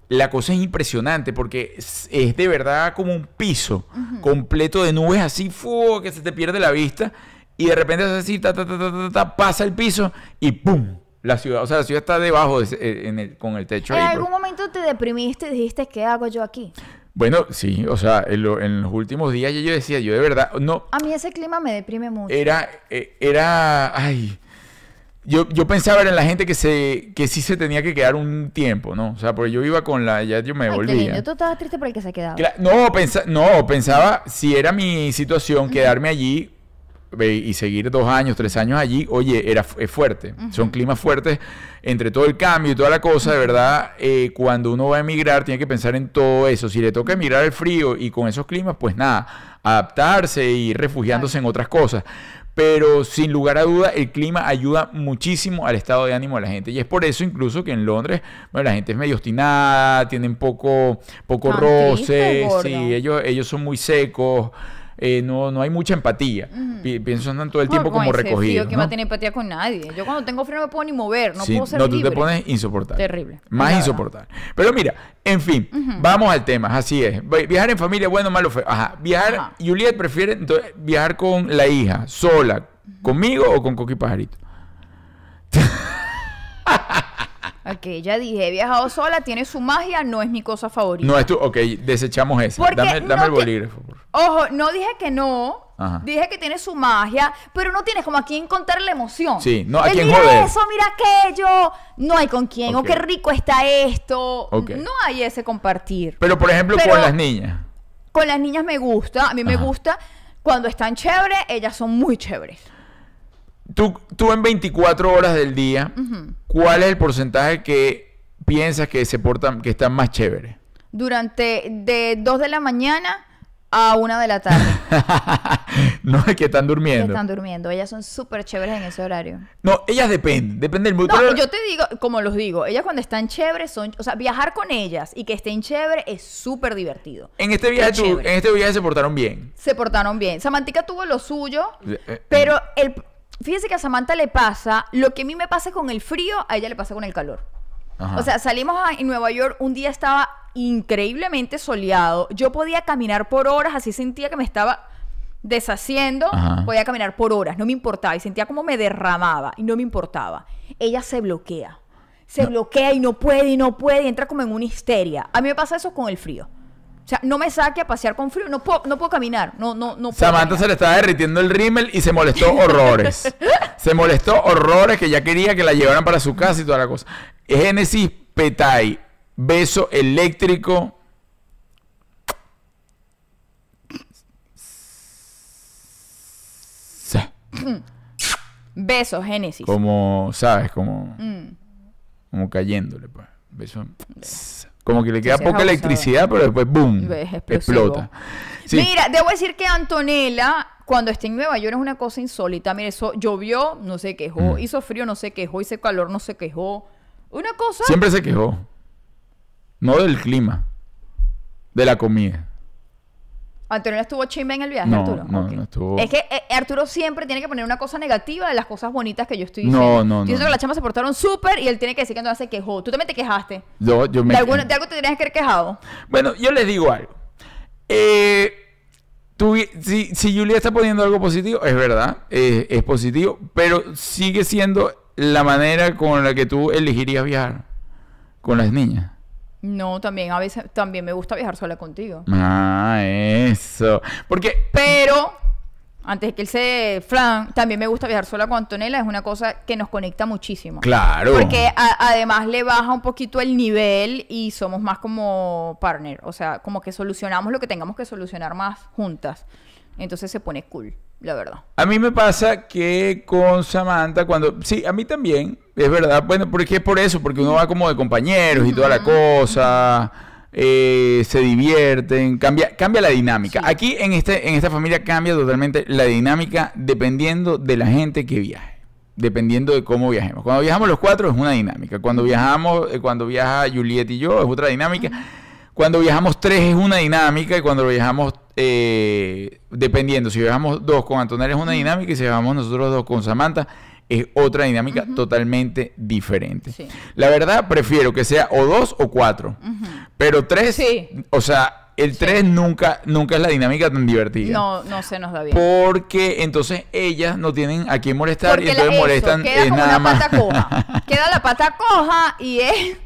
la cosa es impresionante porque es, es de verdad como un piso completo de nubes así, ¡fu! que se te pierde la vista y de repente es así, ta, ta, ta, ta, ta, ta, pasa el piso y ¡pum! La ciudad, o sea, la ciudad está debajo de eh, en el- con el techo ¿En ahí. algún pues. momento te deprimiste y dijiste, ¿qué hago yo aquí? Bueno, sí, o sea, en, lo- en los últimos días yo decía, yo de verdad, no, A mí ese clima me deprime mucho. era, eh, era, ay, yo, yo pensaba era en la gente que se, que sí se tenía que quedar un tiempo, ¿no? O sea, porque yo iba con la, ya yo me Ay, qué volvía. lindo. Tú estabas triste por el que se quedaba. No, pensa- no, pensaba, si era mi situación, quedarme allí y seguir dos años, tres años allí, oye, era, es fuerte. Son climas fuertes entre todo el cambio y toda la cosa, de verdad, eh, cuando uno va a emigrar, tiene que pensar en todo eso. Si le toca emigrar el frío y con esos climas, pues nada, adaptarse y ir refugiándose en otras cosas. Pero sin lugar a duda, el clima ayuda muchísimo al estado de ánimo de la gente. Y es por eso incluso que en Londres, bueno, la gente es medio obstinada, tienen poco, poco roce, sí, ellos, ellos son muy secos, eh, no, no hay mucha empatía. Pi- Pienso andan todo el tiempo No, como ese recogidos. frío que ¿no? no tiene empatía con nadie. Yo cuando tengo frío no me puedo ni mover, no Sí, puedo ser no, tú libre. te pones insoportable. Terrible. Más insoportable. Pero mira, en fin, vamos al tema. Así es. Vi- Viajar en familia, bueno, malo, feo. Ajá. Viajar, Ajá. Juliet prefiere entonces, viajar con la hija, sola, conmigo o con Coqui Pajarito. Ok, ya dije, he viajado sola, tiene su magia, no es mi cosa favorita. No, esto, ok, desechamos eso. Porque Dame, dame no el bolígrafo. por. Ojo, no dije que no. Ajá. Dije que tiene su magia, pero no tienes como a quién contar la emoción. Sí, no, a quién mira joder. eso, mira aquello. No hay con quién. O qué rico está esto. Ok. No hay ese compartir. Pero, por ejemplo, Pero- con las niñas. Con las niñas me gusta, a mí me gusta. Cuando están chéveres, ellas son muy chéveres. Tú, tú en 24 horas del día, ¿cuál es el porcentaje que piensas que se portan, que están más chéveres? Durante de 2 de la mañana a 1 de la tarde. no es que están que durmiendo. están durmiendo. Ellas son súper chéveres en ese horario. No, ellas dependen, depende del mood. No, yo te digo, como los digo, ellas cuando están chéveres son, o sea, viajar con ellas y que estén chéveres es súper divertido. en este viaje, tú- en este viaje se portaron bien. Se portaron bien. Samantica tuvo lo suyo, Eh, eh, pero el, fíjese que a Samantha le pasa lo que a mí me pasa con el frío, a ella le pasa con el calor. Ajá. O sea, salimos a- en Nueva York, un día estaba increíblemente soleado. Yo podía caminar por horas, así sentía que me estaba deshaciendo. Ajá. Podía caminar por horas, no me importaba. Y sentía como me derramaba y no me importaba. Ella se bloquea. Se bloquea y no puede y no puede y entra como en una histeria. A mí me pasa eso con el frío. O sea, no me saque a pasear con frío. No puedo, no puedo caminar. No, no, no puedo Samantha se le estaba derritiendo el rímel y se molestó horrores. se molestó horrores que ya quería que la llevaran para su casa y toda la cosa. Génesis Petay, beso eléctrico. Sí. Besos, Génesis. Como, ¿sabes? Como, Mm. como cayéndole, pues. Beso. Como que le queda poca electricidad, pero después, ¡boom! Explota. Sí. Mira, debo decir que Antonella, cuando está en Nueva York, es una cosa insólita. Mira, eso llovió, no se quejó. Mm. Hizo frío, no se quejó. Hizo calor, no se quejó. Una cosa. Siempre se quejó. No del clima. De la comida. Antonella estuvo chimba en el viaje, No, Arturo. no, Ok. no estuvo- Es que eh, Arturo siempre tiene que poner una cosa negativa de las cosas bonitas que yo estoy No, diciendo. no, Yo siento no. que las chamas se portaron súper y él tiene que decir que entonces se quejó. Tú también te quejaste. Yo, yo me De, alguna- de algo te tenías que haber quejado. Bueno, yo les digo algo. Eh, tú si, si Julia está poniendo algo positivo, es verdad, es positivo, pero sigue siendo la manera con la que tú elegirías viajar con las niñas. No, también a veces también me gusta viajar sola contigo. Ah, eso. Porque Pero, antes de que él se flan, también me gusta viajar sola con Antonella. Es una cosa que nos conecta muchísimo. Claro. Porque a- además le baja un poquito el nivel y somos más como partner. O sea, como que solucionamos lo que tengamos que solucionar más juntas. Entonces se pone cool, la verdad. A mí me pasa que con Samantha, cuando. Sí, a mí también, es verdad. Bueno, porque es por eso, porque uno va como de compañeros y toda la cosa. eh, se divierten, cambia, cambia la dinámica. Sí. Aquí en, este, en esta familia cambia totalmente la dinámica dependiendo de la gente que viaje. Dependiendo de cómo viajemos. Cuando viajamos los cuatro es una dinámica. Cuando viajamos, eh, cuando viaja Juliet y yo es otra dinámica. Cuando viajamos tres es una dinámica y cuando viajamos, eh, dependiendo, si viajamos dos con Antonella es una dinámica y si viajamos nosotros dos con Samantha es otra dinámica totalmente diferente. Sí. La verdad, prefiero que sea o dos o cuatro. Pero tres, Sí. o sea, el tres nunca, nunca es la dinámica tan divertida. No, no se nos da bien. Porque entonces ellas no tienen a quién molestar Porque y la- entonces eso, molestan queda es como nada una más. coja. Queda la pata coja y es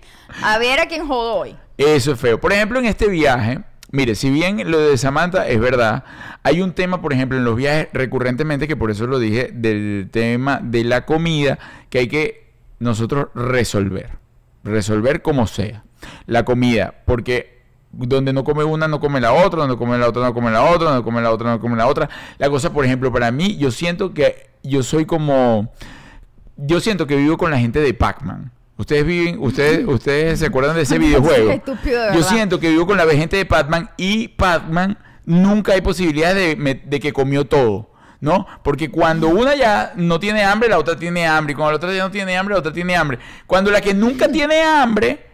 a ver a quién jodo hoy. Eso es feo. Por ejemplo, en este viaje, mire, si bien lo de Samantha es verdad, hay un tema, por ejemplo, en los viajes recurrentemente, que por eso lo dije, del tema de la comida, que hay que nosotros resolver. Resolver como sea. La comida, porque donde no come una, no come la otra, donde come la otra, no come la otra, donde come la otra, no come la otra. La cosa, por ejemplo, para mí, yo siento que yo soy como yo siento que vivo con la gente de Pac-Man. Ustedes viven, ustedes, ustedes se acuerdan de ese videojuego. Estúpido, de Yo siento que vivo con la gente de Pac-Man y Pac-Man nunca hay posibilidad de que comió todo. ¿No? Porque cuando una ya no tiene hambre, la otra tiene hambre. Y cuando la otra ya no tiene hambre, la otra tiene hambre. Cuando la que nunca tiene hambre,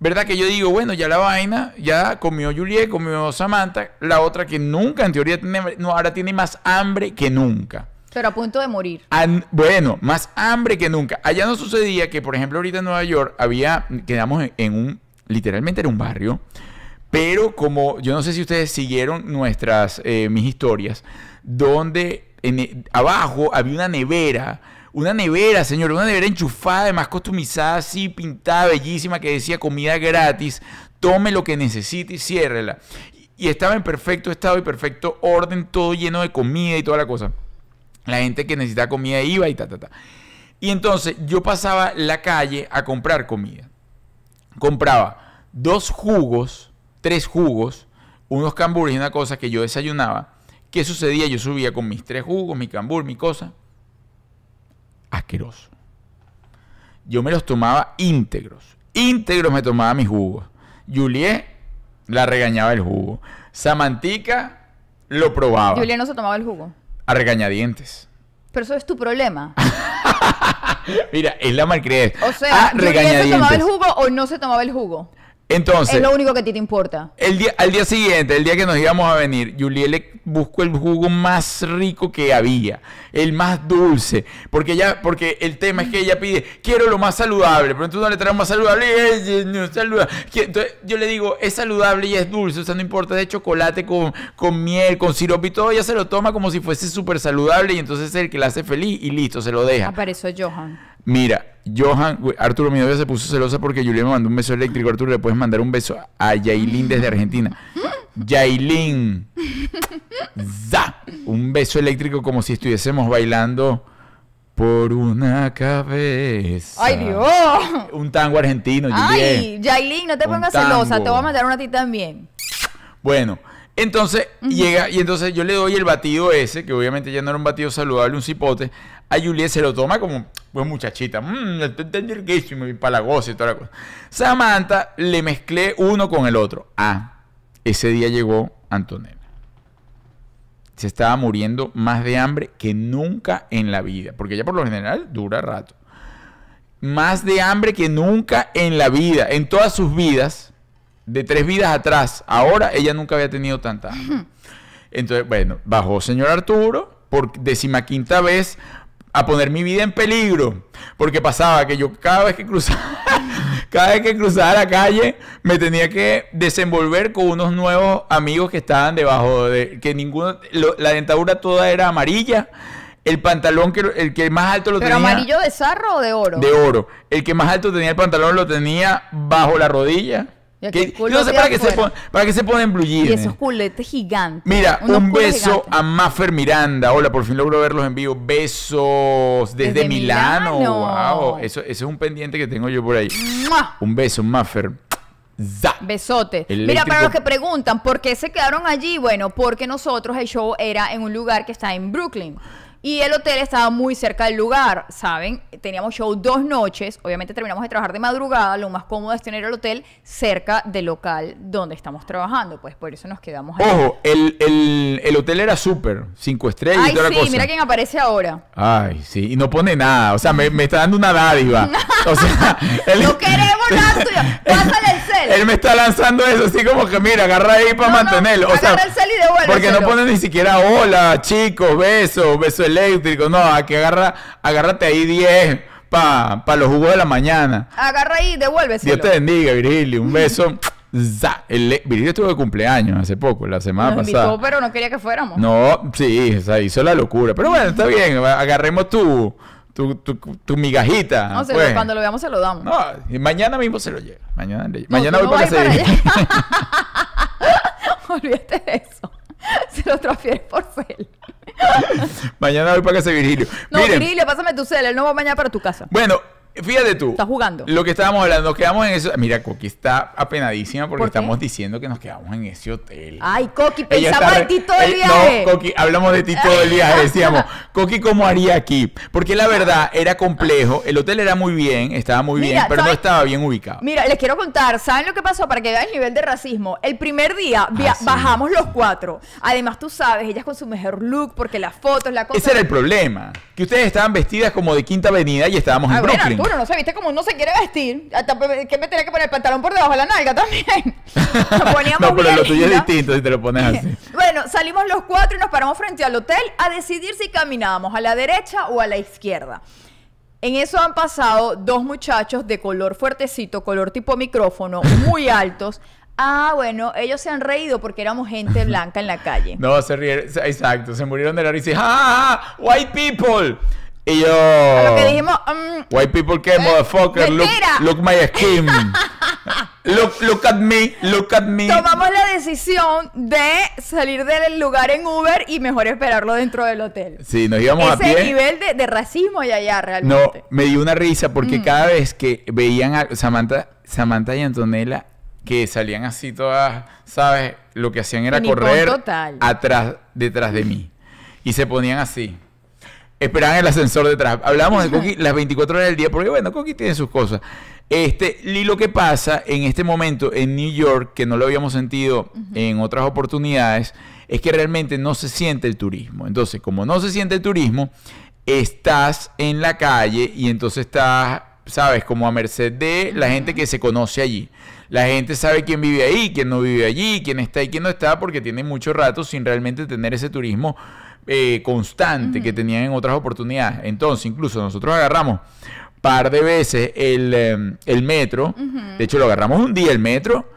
¿verdad? Que yo digo, bueno, ya la vaina, ya comió Juliet, comió Samantha. La otra que nunca, en teoría, tiene hambre, no, ahora tiene más hambre que nunca. Pero a punto de morir. Bueno, más hambre que nunca. Allá no sucedía que, por ejemplo, ahorita en Nueva York había, quedamos en, un, literalmente era un barrio, pero como, yo no sé si ustedes siguieron nuestras, eh, mis historias, donde en, e- abajo había una nevera, una nevera, señor, una nevera enchufada, además customizada, así, pintada, bellísima, que decía comida gratis, tome lo que necesite y ciérrela. Y estaba en perfecto estado y perfecto orden, todo lleno de comida y toda la cosa. La gente que necesitaba comida iba y ta, ta, ta. Y entonces yo pasaba la calle a comprar comida. Compraba dos jugos, tres jugos, unos cambures y una cosa que yo desayunaba. ¿Qué sucedía? Yo subía con mis tres jugos, mi cambur, mi cosa. Asqueroso. Yo me los tomaba íntegros. Íntegros me tomaba mis jugos. Juliet la regañaba el jugo. Samantica lo probaba. Julia no se tomaba el jugo. A regañadientes. Pero eso es tu problema. Mira, es la malcriadez. O sea, a se tomaba el regañadientes. jugo o no se tomaba el jugo. Entonces, es lo único que a ti te importa. el día, al día siguiente, el día que nos íbamos a venir, Juliet buscó el jugo más rico que había, el más dulce, porque ella, porque el tema es que ella pide, quiero lo más saludable, pero entonces no le traemos más saludable, y no es saludable. Entonces yo le digo, es saludable y es dulce, o sea, no importa, de chocolate con, con miel, con sirope y todo, ella se lo toma como si fuese súper saludable y entonces es el que la hace feliz y listo, se lo deja. Apareció Johan. Mira, Johan, Arturo, mi novia se puso celosa porque Julián me mandó un beso eléctrico. Arturo, le puedes mandar un beso a Yailin desde Argentina. Yailin. za, Un beso eléctrico como si estuviésemos bailando por una cabeza. ¡Ay, Dios! Un tango argentino, Julián. ¡Ay! Yailin, no te Un pongas celosa. Te voy a mandar una a ti también. Bueno, entonces llega y entonces yo le doy el batido ese, que obviamente ya no era un batido saludable, un cipote. A Juliet se lo toma como, pues muchachita, mmm, tan riquísimo y palagoso y toda la cosa. Samantha le mezclé uno con el otro. Ah, ese día llegó Antonella. Se estaba muriendo más de hambre que nunca en la vida, porque ella por lo general dura rato. Más de hambre que nunca en la vida, en todas sus vidas, de tres vidas atrás. Ahora ella nunca había tenido tanta hambre. Entonces, bueno, bajó señor Arturo por decimaquinta vez a poner mi vida en peligro. Porque pasaba que yo cada vez que cruzaba, cada vez que cruzaba la calle, me tenía que desenvolver con unos nuevos amigos que estaban debajo de que ninguno, lo- la dentadura toda era amarilla. El pantalón que el que más alto lo ¿Pero tenía amarillo de sarro o de oro? de oro. El que más alto tenía el pantalón lo tenía bajo la rodilla. Y Que- yo no sé para qué, se pon- para qué se ponen blue jeans. Y esos culetes gigantes. Mira, un beso gigantes. a Maffer Miranda. Hola, por fin logro verlos en vivo. Besos desde, Desde Milano. Milano. Wow. Eso, eso es un pendiente que tengo yo por ahí. ¡Mua! Un beso, Maffer. Za. Besote. Mira, para los que preguntan, ¿por qué se quedaron allí? Bueno, porque nosotros el show era en un lugar que está en Brooklyn. Y el hotel estaba muy cerca del lugar, ¿saben? Teníamos show dos noches. Obviamente terminamos de trabajar de madrugada. Lo más cómodo es tener el hotel cerca del local donde estamos trabajando. Pues por eso nos quedamos ahí. Ojo, el, el, el hotel era súper. Cinco estrellas Ay, y toda la sí, cosa. mira quién aparece ahora. Ay, sí. Y no pone nada. O sea, me, me está dando una dádiva. O sea, él- No queremos nada tuyo. Pásale el cel. Él me está lanzando eso, así como que mira, agarra ahí para No, no, mantenerlo. o sea, el cel y devuélveselo. porque no pone ni siquiera hola, chicos, beso, beso eléctrico. No, aquí agarra, agárrate ahí 10 para pa los jugos de la mañana. Agarra ahí, devuélveselo. Dios te bendiga, Virgilio. Un beso. Za. El, Virgilio estuvo de cumpleaños hace poco, la semana Nos pasada. invitó, pero no quería que fuéramos. No, sí, o sea, hizo la locura. Pero bueno, está bien. Agarremos tu, tu, tu, tu migajita. No sé, pues. cuando lo veamos se lo damos. No, y mañana mismo se lo lleva. Mañana, No, mañana voy no para vas a ir Sevilla. Olvídate de eso. Se lo transfieres por cel. Mañana voy para casa de Virgilio. No, Miren, Virgilio, pásame tu cel. Él no va mañana para tu casa. bueno, fíjate tú. Está jugando. Lo que estábamos hablando, nos quedamos en eso. Mira, Coqui está apenadísima porque estamos diciendo que nos quedamos en ese hotel. Ay, Coqui, pensaba en ti todo el viaje. No, Coqui, hablamos de ti todo el viaje. Decíamos, Coqui, ¿cómo haría aquí? Porque la verdad era complejo. El hotel era muy bien, estaba muy Mira, bien, pero no estaba bien ubicado. Mira, les quiero contar, ¿saben lo que pasó? Para que vean el nivel de racismo. El primer día Ah, sí. bajamos los cuatro. Además, tú sabes, ellas con su mejor look, porque las fotos, la cosa. Ese era el problema. Que ustedes estaban vestidas como de Quinta Avenida y estábamos Ah, en bueno, Arturo, no sé, viste como uno se quiere vestir. Hasta que me tenía que poner el pantalón por debajo de la nalga también. Nos poníamos no, pero bien lo tuyo es distinto si te lo pones así. Bueno, salimos los cuatro y nos paramos frente al hotel a decidir si caminábamos a la derecha o a la izquierda. En eso han pasado dos muchachos de color fuertecito, color tipo micrófono, muy altos. Ah, bueno, ellos se han reído porque éramos gente blanca en la calle. No, se rieron. Exacto, se murieron de la risa y ¡Ja, ja, ja! ¡White people! Y yo. A lo que dijimos, mm, White people, ¿qué? Motherfucker, look, look my skin. look, look at me, look at me. tomamos la decisión de salir del lugar en Uber y mejor esperarlo dentro del hotel. Sí, nos íbamos a Ese es el pie. nivel de, de racismo allá, allá No, realmente. me dio una risa porque Mm. cada vez que veían a Samantha, Samantha y Antonella que salían así todas, ¿sabes? Lo que hacían era correr atrás, detrás de mí. Y se ponían así. Esperaban el ascensor detrás. Hablábamos de Coqui las 24 horas del día, porque bueno, Coqui tiene sus cosas. Este, y lo que pasa en este momento en New York, que no lo habíamos sentido en otras oportunidades, es que realmente no se siente el turismo. Entonces, como no se siente el turismo, estás en la calle y entonces estás, sabes, como a merced de la gente que se conoce allí. La gente sabe quién vive ahí, quién no vive allí, quién está y quién no está, porque tiene mucho rato sin realmente tener ese turismo eh, constante que tenían en otras oportunidades. Entonces, incluso nosotros agarramos par de veces el, eh, el metro. De hecho, lo agarramos un día el metro.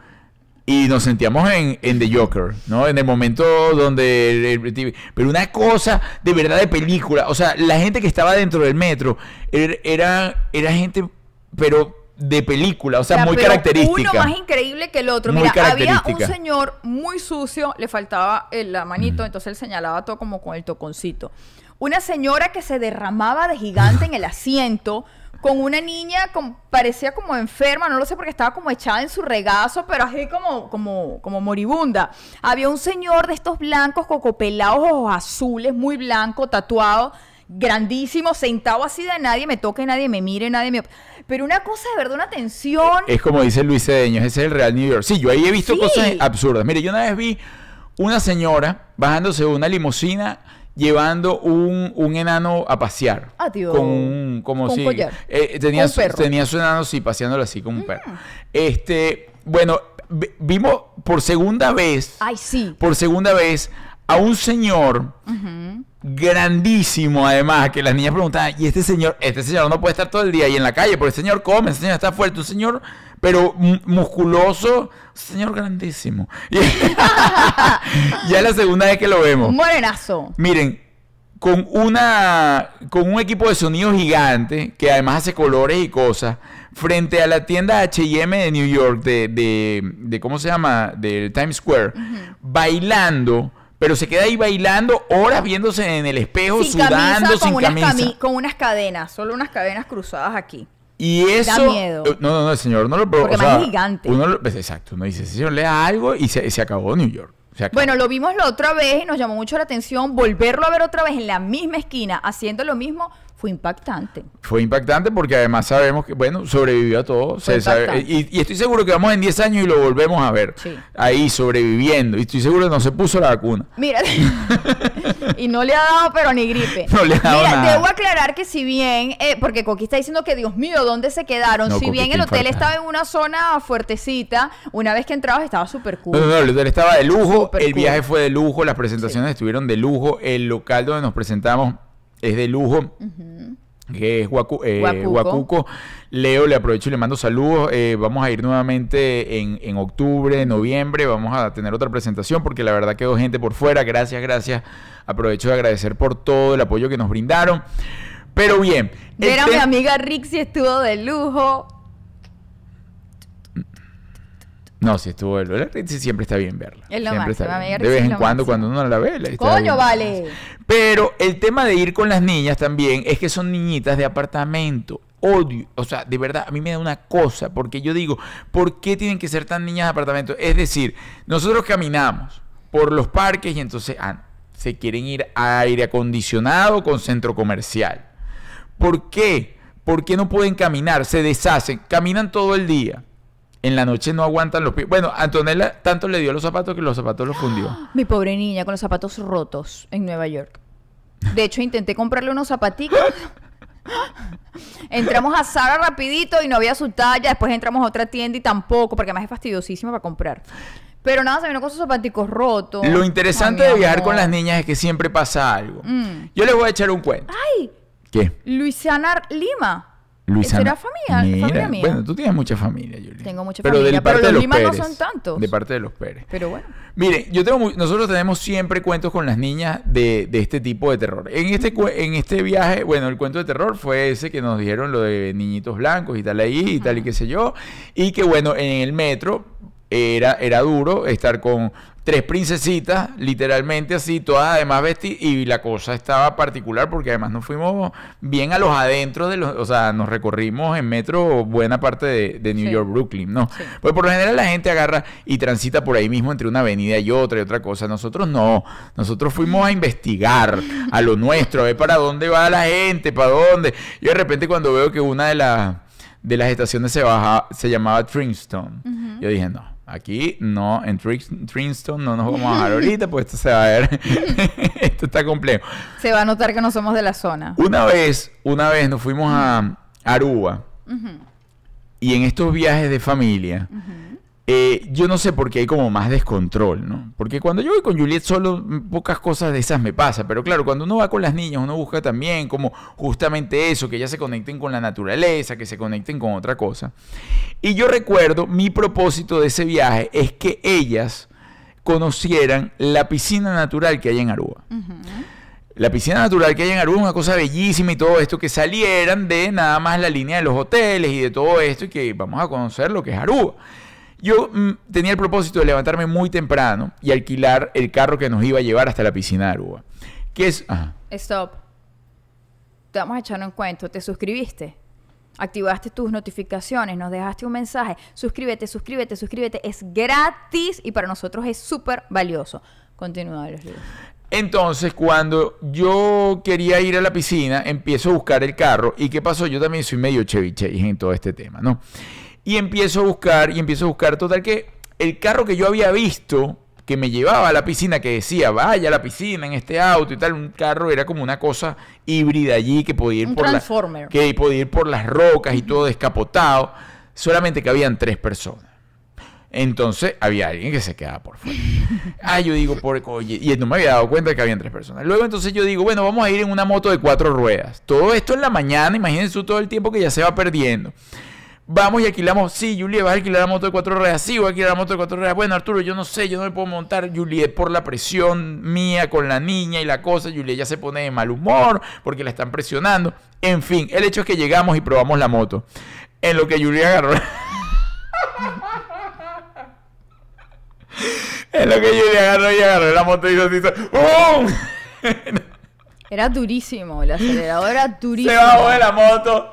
Y nos sentíamos en, en The Joker, ¿no? En el momento donde... pero una cosa de verdad de película. O sea, la gente que estaba dentro del metro er- era, era gente, pero de película. O sea, Ya, muy pero característica. Uno más increíble que el otro. Muy Mira, había un señor muy sucio, le faltaba eh, la manito, entonces él señalaba todo como con el toconcito. Una señora que se derramaba de gigante en el asiento, con una niña con, parecía como enferma, no lo sé porque estaba como echada en su regazo, pero así como, como, como moribunda. Había un señor de estos blancos, cocopelados, ojos azules, muy blanco, tatuado, grandísimo, sentado así de nadie me toque, nadie me mire, nadie me... Pero una cosa de verdad, una tensión. Es como dice Luis Cedeño, ese es el Real New York. Sí, yo ahí he visto Sí. cosas absurdas. Mire, yo una vez vi una señora bajándose de una limusina llevando un, un enano a pasear. Adiós. Con un, como Con si, collar. eh, tenía, Con su, perro. Mm. tenía su enano, sí, paseándolo así como un perro. Este, bueno, vi- vimos por segunda vez, Ay, sí. por segunda vez, a un señor grandísimo además, que las niñas preguntaban, y este señor, este señor no puede estar todo el día ahí en la calle, porque el señor come, el señor está fuerte, un señor, pero mu- musculoso, un señor grandísimo. Y ya es la segunda vez que lo vemos. Un morenazo. Miren, con una con un equipo de sonido gigante que además hace colores y cosas frente a la tienda H&M de New York de, de, de- cómo se llama del Times Square bailando pero se queda ahí bailando horas viéndose en el espejo Sin sudando camisa, con sin unas, camisa cami- con unas cadenas, solo unas cadenas cruzadas aquí. y eso miedo. eh, no no no señor no lo probó Porque o más sea, es gigante. uno lo- pues, exacto uno dice señor le da algo y se, se acabó New York Se acabó. Bueno, lo vimos la otra vez y nos llamó mucho la atención volverlo a ver otra vez en la misma esquina haciendo lo mismo. Fue impactante. Fue impactante porque además sabemos que, bueno, sobrevivió a todo. Se sabe- y, y estoy seguro que vamos en 10 años y lo volvemos a ver. Sí. Ahí sobreviviendo. Y estoy seguro que no se puso la vacuna. Mira, y no le ha dado pero ni gripe. No le ha dado Mira, nada. debo aclarar que si bien, eh, porque Coqui está diciendo que Dios mío, ¿dónde se quedaron? No, si Coqui bien el hotel estaba en una zona fuertecita, una vez que entrabas estaba súper cool. No, no, el hotel estaba de lujo, el cool. viaje fue de lujo, las presentaciones estuvieron de lujo, el local donde nos presentamos es de lujo. que es Guacu- eh, Guacuco. Guacuco. Leo, le aprovecho y le mando saludos. Eh, vamos a ir nuevamente en, en octubre, noviembre. Vamos a tener otra presentación porque la verdad quedó gente por fuera. Gracias, gracias. Aprovecho de agradecer por todo el apoyo que nos brindaron. Pero bien. Ver a mi amiga Rixie estuvo de lujo. No, si estuvo el la Ritzy siempre está bien verla. Es lo Siempre máximo, está bien. amiga De vez en cuando, máximo. cuando uno la ve, la está Coño, bien. vale. Pero el tema de ir con las niñas también es que son niñitas de apartamento. Odio, o sea, de verdad, a mí me da una cosa, porque yo digo, ¿por qué tienen que ser tan niñas de apartamento? Es decir, nosotros caminamos por los parques y entonces ah, se quieren ir a aire acondicionado con centro comercial. ¿Por qué? ¿Por qué no pueden caminar? Se deshacen, caminan todo el día. En la noche no aguantan los pies. Bueno, Antonella tanto le dio los zapatos que los zapatos los fundió. Mi pobre niña con los zapatos rotos en Nueva York. De hecho, intenté comprarle unos zapaticos. Entramos a Zara rapidito y no había su talla. Después entramos a otra tienda y tampoco, porque además es fastidiosísimo para comprar. Pero nada, se vino con sus zapaticos rotos. Lo interesante Ay, de viajar amor. con las niñas es que siempre pasa algo. Mm. Yo les voy a echar un cuento. ¡Ay! ¿Qué? Luisiana Lima. ¿Será familia, Mira, familia mía? Bueno, tú tienes mucha familia, Julia. Tengo mucha pero familia, pero parte los de los Lima no son tantos. De parte de los Pérez. Pero bueno. Mire, yo tengo mu- nosotros tenemos siempre cuentos con las niñas de, de este tipo de terror. En este, en este viaje, bueno, el cuento de terror fue ese que nos dijeron lo de niñitos blancos y tal ahí y tal y qué sé yo. Y que bueno, en el metro era, era duro estar con tres princesitas, literalmente así, todas además vestidas, y la cosa estaba particular porque además nos fuimos bien a los adentros de los, o sea, nos recorrimos en metro buena parte de, de New Sí. York, Brooklyn, ¿no? Sí. Pues por lo general la gente agarra y transita por ahí mismo entre una avenida y otra y otra cosa. Nosotros no. Nosotros fuimos a investigar a lo nuestro, a ver para dónde va la gente, para dónde. Y de repente cuando veo que una de las de las estaciones se baja, se llamaba Trinston. Yo dije, no, aquí no, en Trins- Trinston no nos vamos a bajar ahorita, pues esto se va a ver. esto está complejo. Se va a notar que no somos de la zona. Una vez, una vez nos fuimos a Aruba y en estos viajes de familia, eh, yo no sé por qué hay como más descontrol, ¿no? Porque cuando yo voy con Juliet solo, pocas cosas de esas me pasa, pero claro, cuando uno va con las niñas, uno busca también como justamente eso, que ellas se conecten con la naturaleza, que se conecten con otra cosa. Y yo recuerdo, mi propósito de ese viaje es que ellas conocieran la piscina natural que hay en Aruba. La piscina natural que hay en Aruba es una cosa bellísima y todo esto, que salieran de nada más la línea de los hoteles y de todo esto y que vamos a conocer lo que es Aruba. Yo mm, tenía el propósito de levantarme muy temprano y alquilar el carro que nos iba a llevar hasta la piscina de Aruba. Que es... ajá. Stop. Te vamos a echar un cuento. ¿Te suscribiste? Activaste tus notificaciones, nos dejaste un mensaje. Suscríbete, suscríbete, suscríbete. Es gratis y para nosotros es súper valioso. Continúa, los libros. Entonces, cuando yo quería ir a la piscina, empiezo a buscar el carro. ¿Y qué pasó? Yo también soy medio cheviche en todo este tema, ¿no? Y empiezo a buscar, y empiezo a buscar, total que el carro que yo había visto, que me llevaba a la piscina, que decía, vaya a la piscina en este auto y tal, un carro era como una cosa híbrida allí que podía ir Un por la- que podía ir por las rocas y todo descapotado. Solamente que habían tres personas. Entonces había alguien que se quedaba por fuera. Ah, yo digo, por oye, y no me había dado cuenta de que habían tres personas. Luego entonces yo digo, bueno, vamos a ir en una moto de cuatro ruedas. Todo esto en la mañana, imagínense todo el tiempo que ya se va perdiendo. Vamos y alquilamos, sí, Juliet, vas a alquilar la moto de cuatro ruedas, sí, voy a alquilar la moto de cuatro ruedas. Bueno, Arturo, yo no sé, yo no me puedo montar, Juliet, por la presión mía con la niña y la cosa. Juliet ya se pone de mal humor porque la están presionando. En fin, el hecho es que llegamos y probamos la moto. En lo que Juliet agarró. en lo que Juliet agarró y agarró la moto y hizo así. Era durísimo, el acelerador era durísimo. Se bajó de la moto.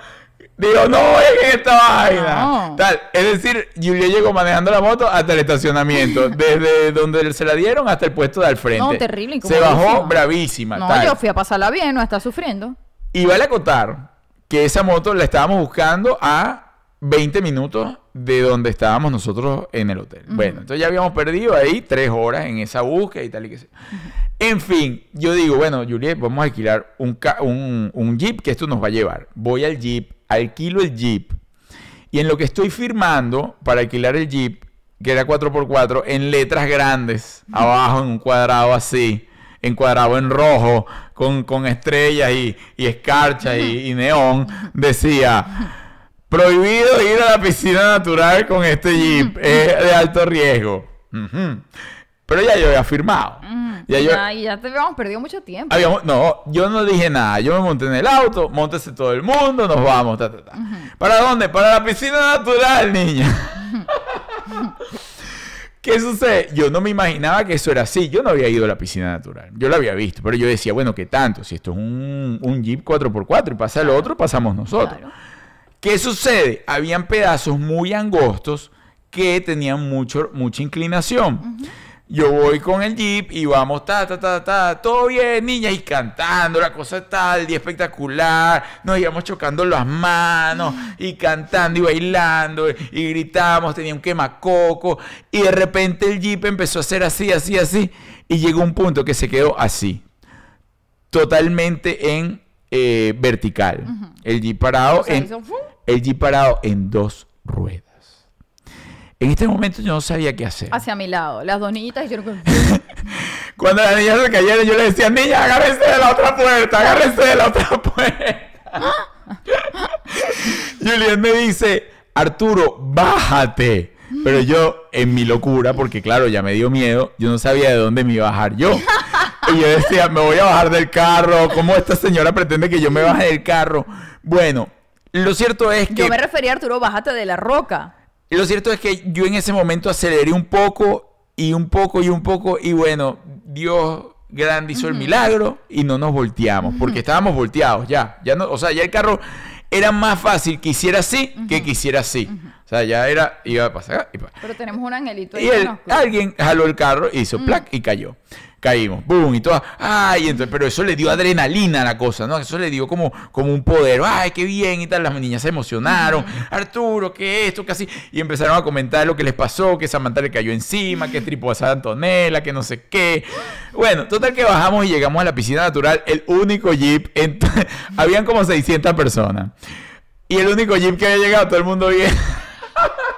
Digo, no en esta vaina. No. Tal. Es decir, Julia llegó manejando la moto hasta el estacionamiento. desde donde se la dieron hasta el puesto de al frente. No, terrible, Se bajó bravísima. No, tal. yo fui a pasarla bien, no está sufriendo. Y vale acotar que esa moto la estábamos buscando a 20 minutos de donde estábamos nosotros en el hotel. Bueno, entonces ya habíamos perdido ahí tres horas en esa búsqueda y tal y que sea. En fin, yo digo, bueno, Juliet, vamos a alquilar un, ca- un, un jeep que esto nos va a llevar. Voy al jeep, alquilo el jeep. Y en lo que estoy firmando para alquilar el jeep, que era 4x4, en letras grandes, abajo en un cuadrado así, encuadrado en rojo, con, con estrellas y, y escarcha y, y neón, decía... Prohibido ir a la piscina natural con este jeep, es de alto riesgo. Pero ya yo había firmado. Mm, Ya yo, ya, y ya te habíamos perdido mucho tiempo. habíamos- no, yo no dije nada. Yo me monté en el auto, montese todo el mundo, nos vamos. ta, ta, ta. ¿Para dónde? Para la piscina natural, niña. ¿Qué sucede? Yo no me imaginaba que eso era así. Yo no había ido a la piscina natural. Yo la había visto, pero yo decía, bueno, ¿qué tanto? Si esto es un, un Jeep 4x4 y pasa el otro, pasamos nosotros. Claro. ¿Qué sucede? Habían pedazos muy angostos que tenían mucho, mucha inclinación. Yo voy con el jeep y vamos, ta, ta, ta, ta, todo bien, niñas, y cantando, la cosa tal, el día espectacular, nos íbamos chocando las manos, y cantando y bailando, y gritamos, tenía un quemacoco, y de repente el jeep empezó a hacer así, así, así, y llegó un punto que se quedó así, totalmente en eh, vertical. El jeep parado O sea, en el jeep parado en dos ruedas. En este momento yo no sabía qué hacer. Hacia mi lado. Las dos niñitas hicieron como- Cuando las niñas se cayeron, yo le decía, niña, agárrense de la otra puerta, agárrense de la otra puerta. Julián me dice, Arturo, bájate. Pero yo, en mi locura, porque claro, ya me dio miedo, yo no sabía de dónde me iba a bajar yo. Y yo decía, me voy a bajar del carro, ¿cómo esta señora pretende que yo me baje del carro? Bueno, lo cierto es que... Yo me refería a Arturo, bájate de la roca. Y lo cierto es que yo en ese momento aceleré un poco y un poco y un poco y bueno, Dios grande hizo el milagro y no nos volteamos porque estábamos volteados ya, ya no, o sea, ya el carro era más fácil que hiciera así que que hiciera así. O sea, ya era iba a pasar y pa- Pero tenemos un angelito ahí y él- alguien jaló el carro, hizo plac y cayó. Caímos, boom, y todo. Ay, entonces, pero eso le dio adrenalina a la cosa, ¿no? Eso le dio como, como un poder. Ay, qué bien y tal. Las niñas se emocionaron. Arturo, ¿qué esto? Casi. Y empezaron a comentar lo que les pasó, que Samantha le cayó encima, que tripó a Antonella, que no sé qué. Bueno, total que bajamos y llegamos a la piscina natural, el único jeep. en- Habían como 600 personas. Y el único jeep que había llegado, todo el mundo bien.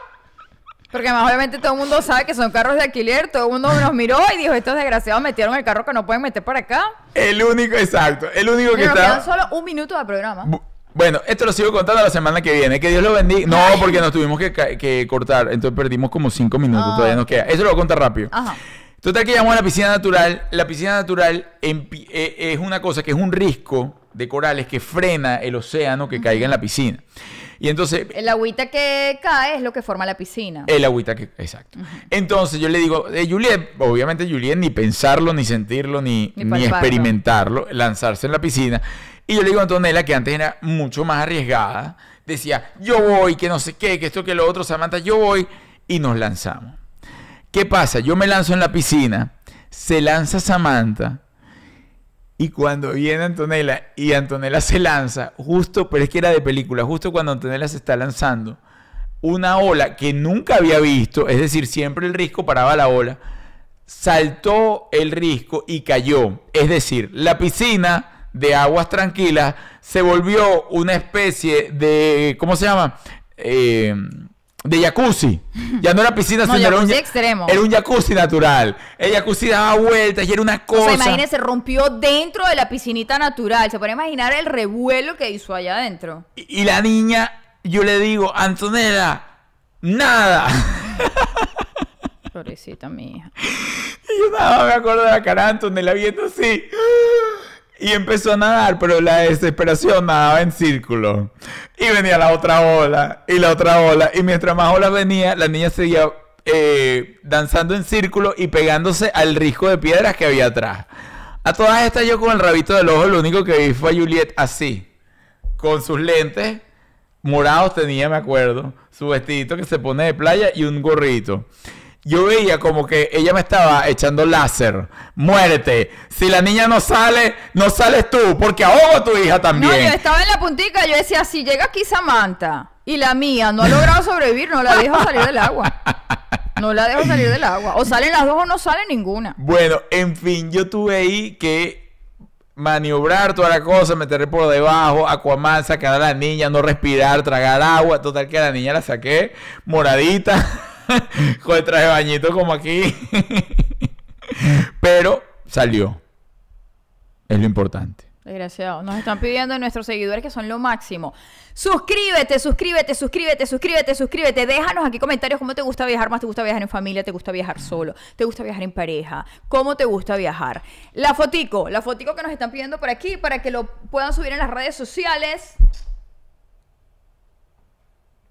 Porque más obviamente todo el mundo sabe que son carros de alquiler. Todo el mundo nos miró y dijo, estos desgraciados metieron el carro que no pueden meter para acá. El único, exacto. El único que Mira, nos estaba. quedan solo un minuto de programa. Bu- Bueno, esto lo sigo contando la semana que viene. Que Dios lo bendiga. No, porque nos tuvimos que, que cortar. Entonces perdimos como cinco minutos. Ah, Todavía nos queda. Eso lo voy a contar rápido. Ajá. Total que llamamos a la piscina natural. La piscina natural eh, es una cosa que es un risco de corales que frena el océano que caiga en la piscina. Y entonces El agüita que cae es lo que forma la piscina. el agüita que... Exacto. Entonces yo le digo, eh, Juliet, obviamente Juliet ni pensarlo, ni sentirlo, ni, Ni ni experimentarlo, lanzarse en la piscina. Y yo le digo a Antonella, que antes era mucho más arriesgada, decía, yo voy, que no sé qué, que esto, que lo otro, Samantha, yo voy, y nos lanzamos. ¿Qué pasa? Yo me lanzo en la piscina, se lanza Samantha, y cuando viene Antonella y Antonella se lanza, justo, pero es que era de película, justo cuando Antonella se está lanzando, una ola que nunca había visto, es decir, siempre el risco paraba la ola, saltó el risco y cayó. Es decir, la piscina de aguas tranquilas se volvió una especie de, ¿cómo se llama? Eh, de jacuzzi. Ya no era piscina, No, sino era un, extremo. era un jacuzzi natural. El jacuzzi daba vueltas y era una O cosa. sea, imagínense, rompió dentro de la piscinita natural. Se puede imaginar el revuelo que hizo allá adentro. Y, y la niña, yo le digo, Antonella, nada. Pobrecita mi hija. Y yo nada más me acuerdo de la cara de Antonella viendo así. Y empezó a nadar, pero la desesperación nadaba en círculo. Y venía la otra ola, y la otra ola. Y mientras más olas venía, la niña seguía eh, danzando en círculo y pegándose al risco de piedras que había atrás. A todas estas yo con el rabito del ojo, lo único que vi fue a Juliet así. Con sus lentes morados tenía, me acuerdo. Su vestidito que se pone de playa y un gorrito. Yo veía como que ella me estaba echando láser. Muérete. Si la niña no sale, no sales tú, porque ahogo a tu hija también. No, yo estaba en la puntica, yo decía, si llega aquí Samantha y la mía no ha logrado sobrevivir, no la dejo salir del agua. No la dejo salir del agua. O salen las dos o no sale ninguna. Bueno, en fin, yo tuve ahí que maniobrar toda la cosa, meterle por debajo, Aquaman, sacar a la niña, no respirar, tragar agua. Total que a la niña la saqué moradita, con el traje de bañito como aquí. Pero salió. Es lo importante. Desgraciado. Nos están pidiendo nuestros seguidores que son lo máximo. Suscríbete, suscríbete, suscríbete, suscríbete, suscríbete. Déjanos aquí comentarios cómo te gusta viajar más. ¿Te gusta viajar en familia? ¿Te gusta viajar solo? ¿Te gusta viajar en pareja? ¿Cómo te gusta viajar? La fotico, la fotico que nos están pidiendo por aquí para que lo puedan subir en las redes sociales.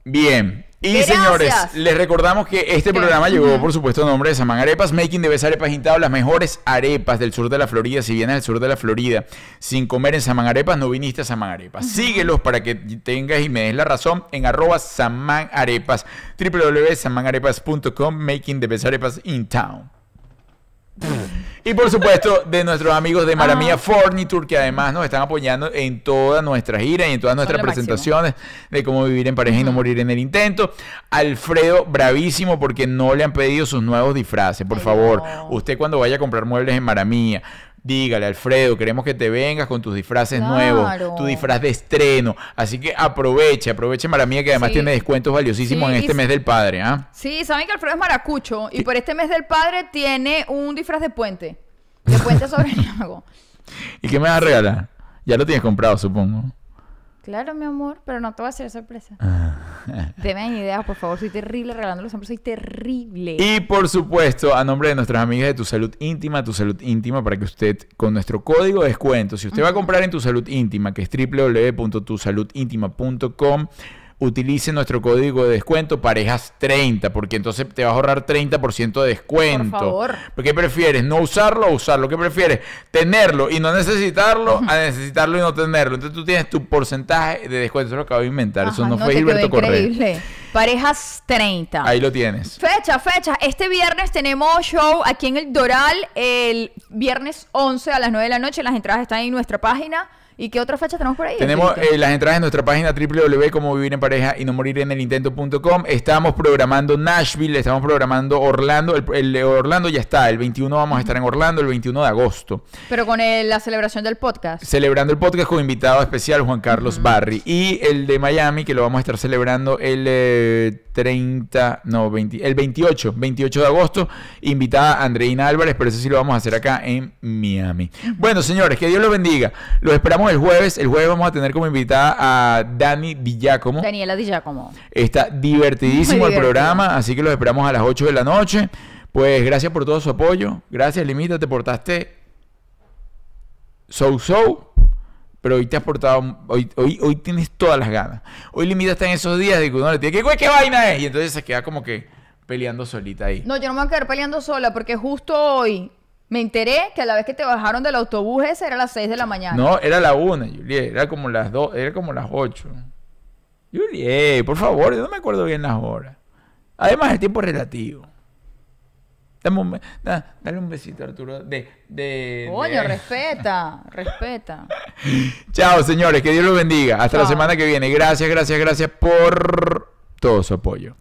Bien. Y Gracias. señores, les recordamos que este ¿Qué? programa llegó, por supuesto, a nombre de Samán Arepas, Making de Best Arepas Intado, las mejores arepas del sur de la Florida. Si vienes del sur de la Florida sin comer en Samán Arepas, no viniste a Samán Arepas. Síguelos para que tengas y me des la razón en arroba Samán Arepas, www.samanarepas.com, Making the Best Arepas in Town. Y por supuesto, de nuestros amigos de Maramía Furniture, que además nos están apoyando en todas nuestras giras y en todas nuestras máximo. presentaciones de cómo vivir en pareja y no morir en el intento. Alfredo, bravísimo porque no le han pedido sus nuevos disfraces. Por Ay, favor, no. usted cuando vaya a comprar muebles en Maramía, dígale, Alfredo, queremos que te vengas con tus disfraces Claro. nuevos, tu disfraz de estreno. Así que aproveche, aproveche Maramía, que además Sí. tiene descuentos valiosísimos Sí, en este mes del padre. ¿ah? Sí, saben que Alfredo es maracucho y por este mes del padre tiene un disfraz de puente. De puente sobre el lago. ¿Y qué me vas a regalar? Ya lo tienes comprado, supongo. Claro, mi amor, pero no te voy a hacer sorpresa. Ah. Deme ideas, por favor. Soy terrible regalándolo siempre. Soy terrible. Y por supuesto, a nombre de nuestras amigas de Tu Salud Íntima, Tu Salud Íntima, para que usted, con nuestro código de descuento, si usted va a comprar en Tu Salud Íntima, que es www.tusaludintima.com, utilice nuestro código de descuento parejas30, porque entonces te vas a ahorrar 30% de descuento. Por favor. ¿Qué prefieres? ¿No usarlo o usarlo? ¿Qué prefieres? ¿Tenerlo y no necesitarlo a necesitarlo y no tenerlo? Entonces tú tienes tu porcentaje de descuento. Eso lo acabo de inventar. Eso no, fue Gilberto Correa. increíble. Parejas 30. Ahí lo tienes. Fecha, fecha. Este viernes tenemos show aquí en el Doral. El viernes 11 a las 9 de la noche. Las entradas están en nuestra página. ¿Y qué otra fecha tenemos por ahí? Tenemos eh, las entradas en nuestra página www.como vivir en pareja y no morir en el intento.com. Estamos programando Nashville, estamos programando Orlando. El, el de Orlando ya está. El 21 vamos a estar en Orlando, el 21 de agosto. Pero con el- la celebración del podcast. Celebrando el podcast con invitado especial Juan Carlos Barry. Y el de Miami, que lo vamos a estar celebrando el eh, 30, no, 20, el 28, 28 de agosto. Invitada Andreina Álvarez, pero eso sí lo vamos a hacer acá en Miami. Bueno, señores, que Dios los bendiga. Los esperamos el jueves. El jueves vamos a tener como invitada a Dani Di Giacomo. Daniela Di Giacomo. Está divertidísimo el programa, así que los esperamos a las 8 de la noche. Pues gracias por todo su apoyo. Gracias, Limita, te portaste so so. Pero hoy te has portado, hoy, hoy, hoy tienes todas las ganas. Hoy Limita está en esos días de que uno le tiene que, "Güey, ¿qué vaina es? Y entonces se queda como que peleando solita ahí. No, yo no me voy a quedar peleando sola porque justo hoy me enteré que a la vez que te bajaron del autobús ese era a las 6 de la mañana. No, era la una, Juliet. Era como las dos, era como las ocho. Juliet, por favor, yo no me acuerdo bien las horas. Además, el tiempo es relativo. Dame un, be- da- dale un besito, Arturo. De, de, Coño, de- respeta, respeta. Chao, señores. Que Dios los bendiga. Hasta la semana que viene. Gracias, gracias, gracias por todo su apoyo.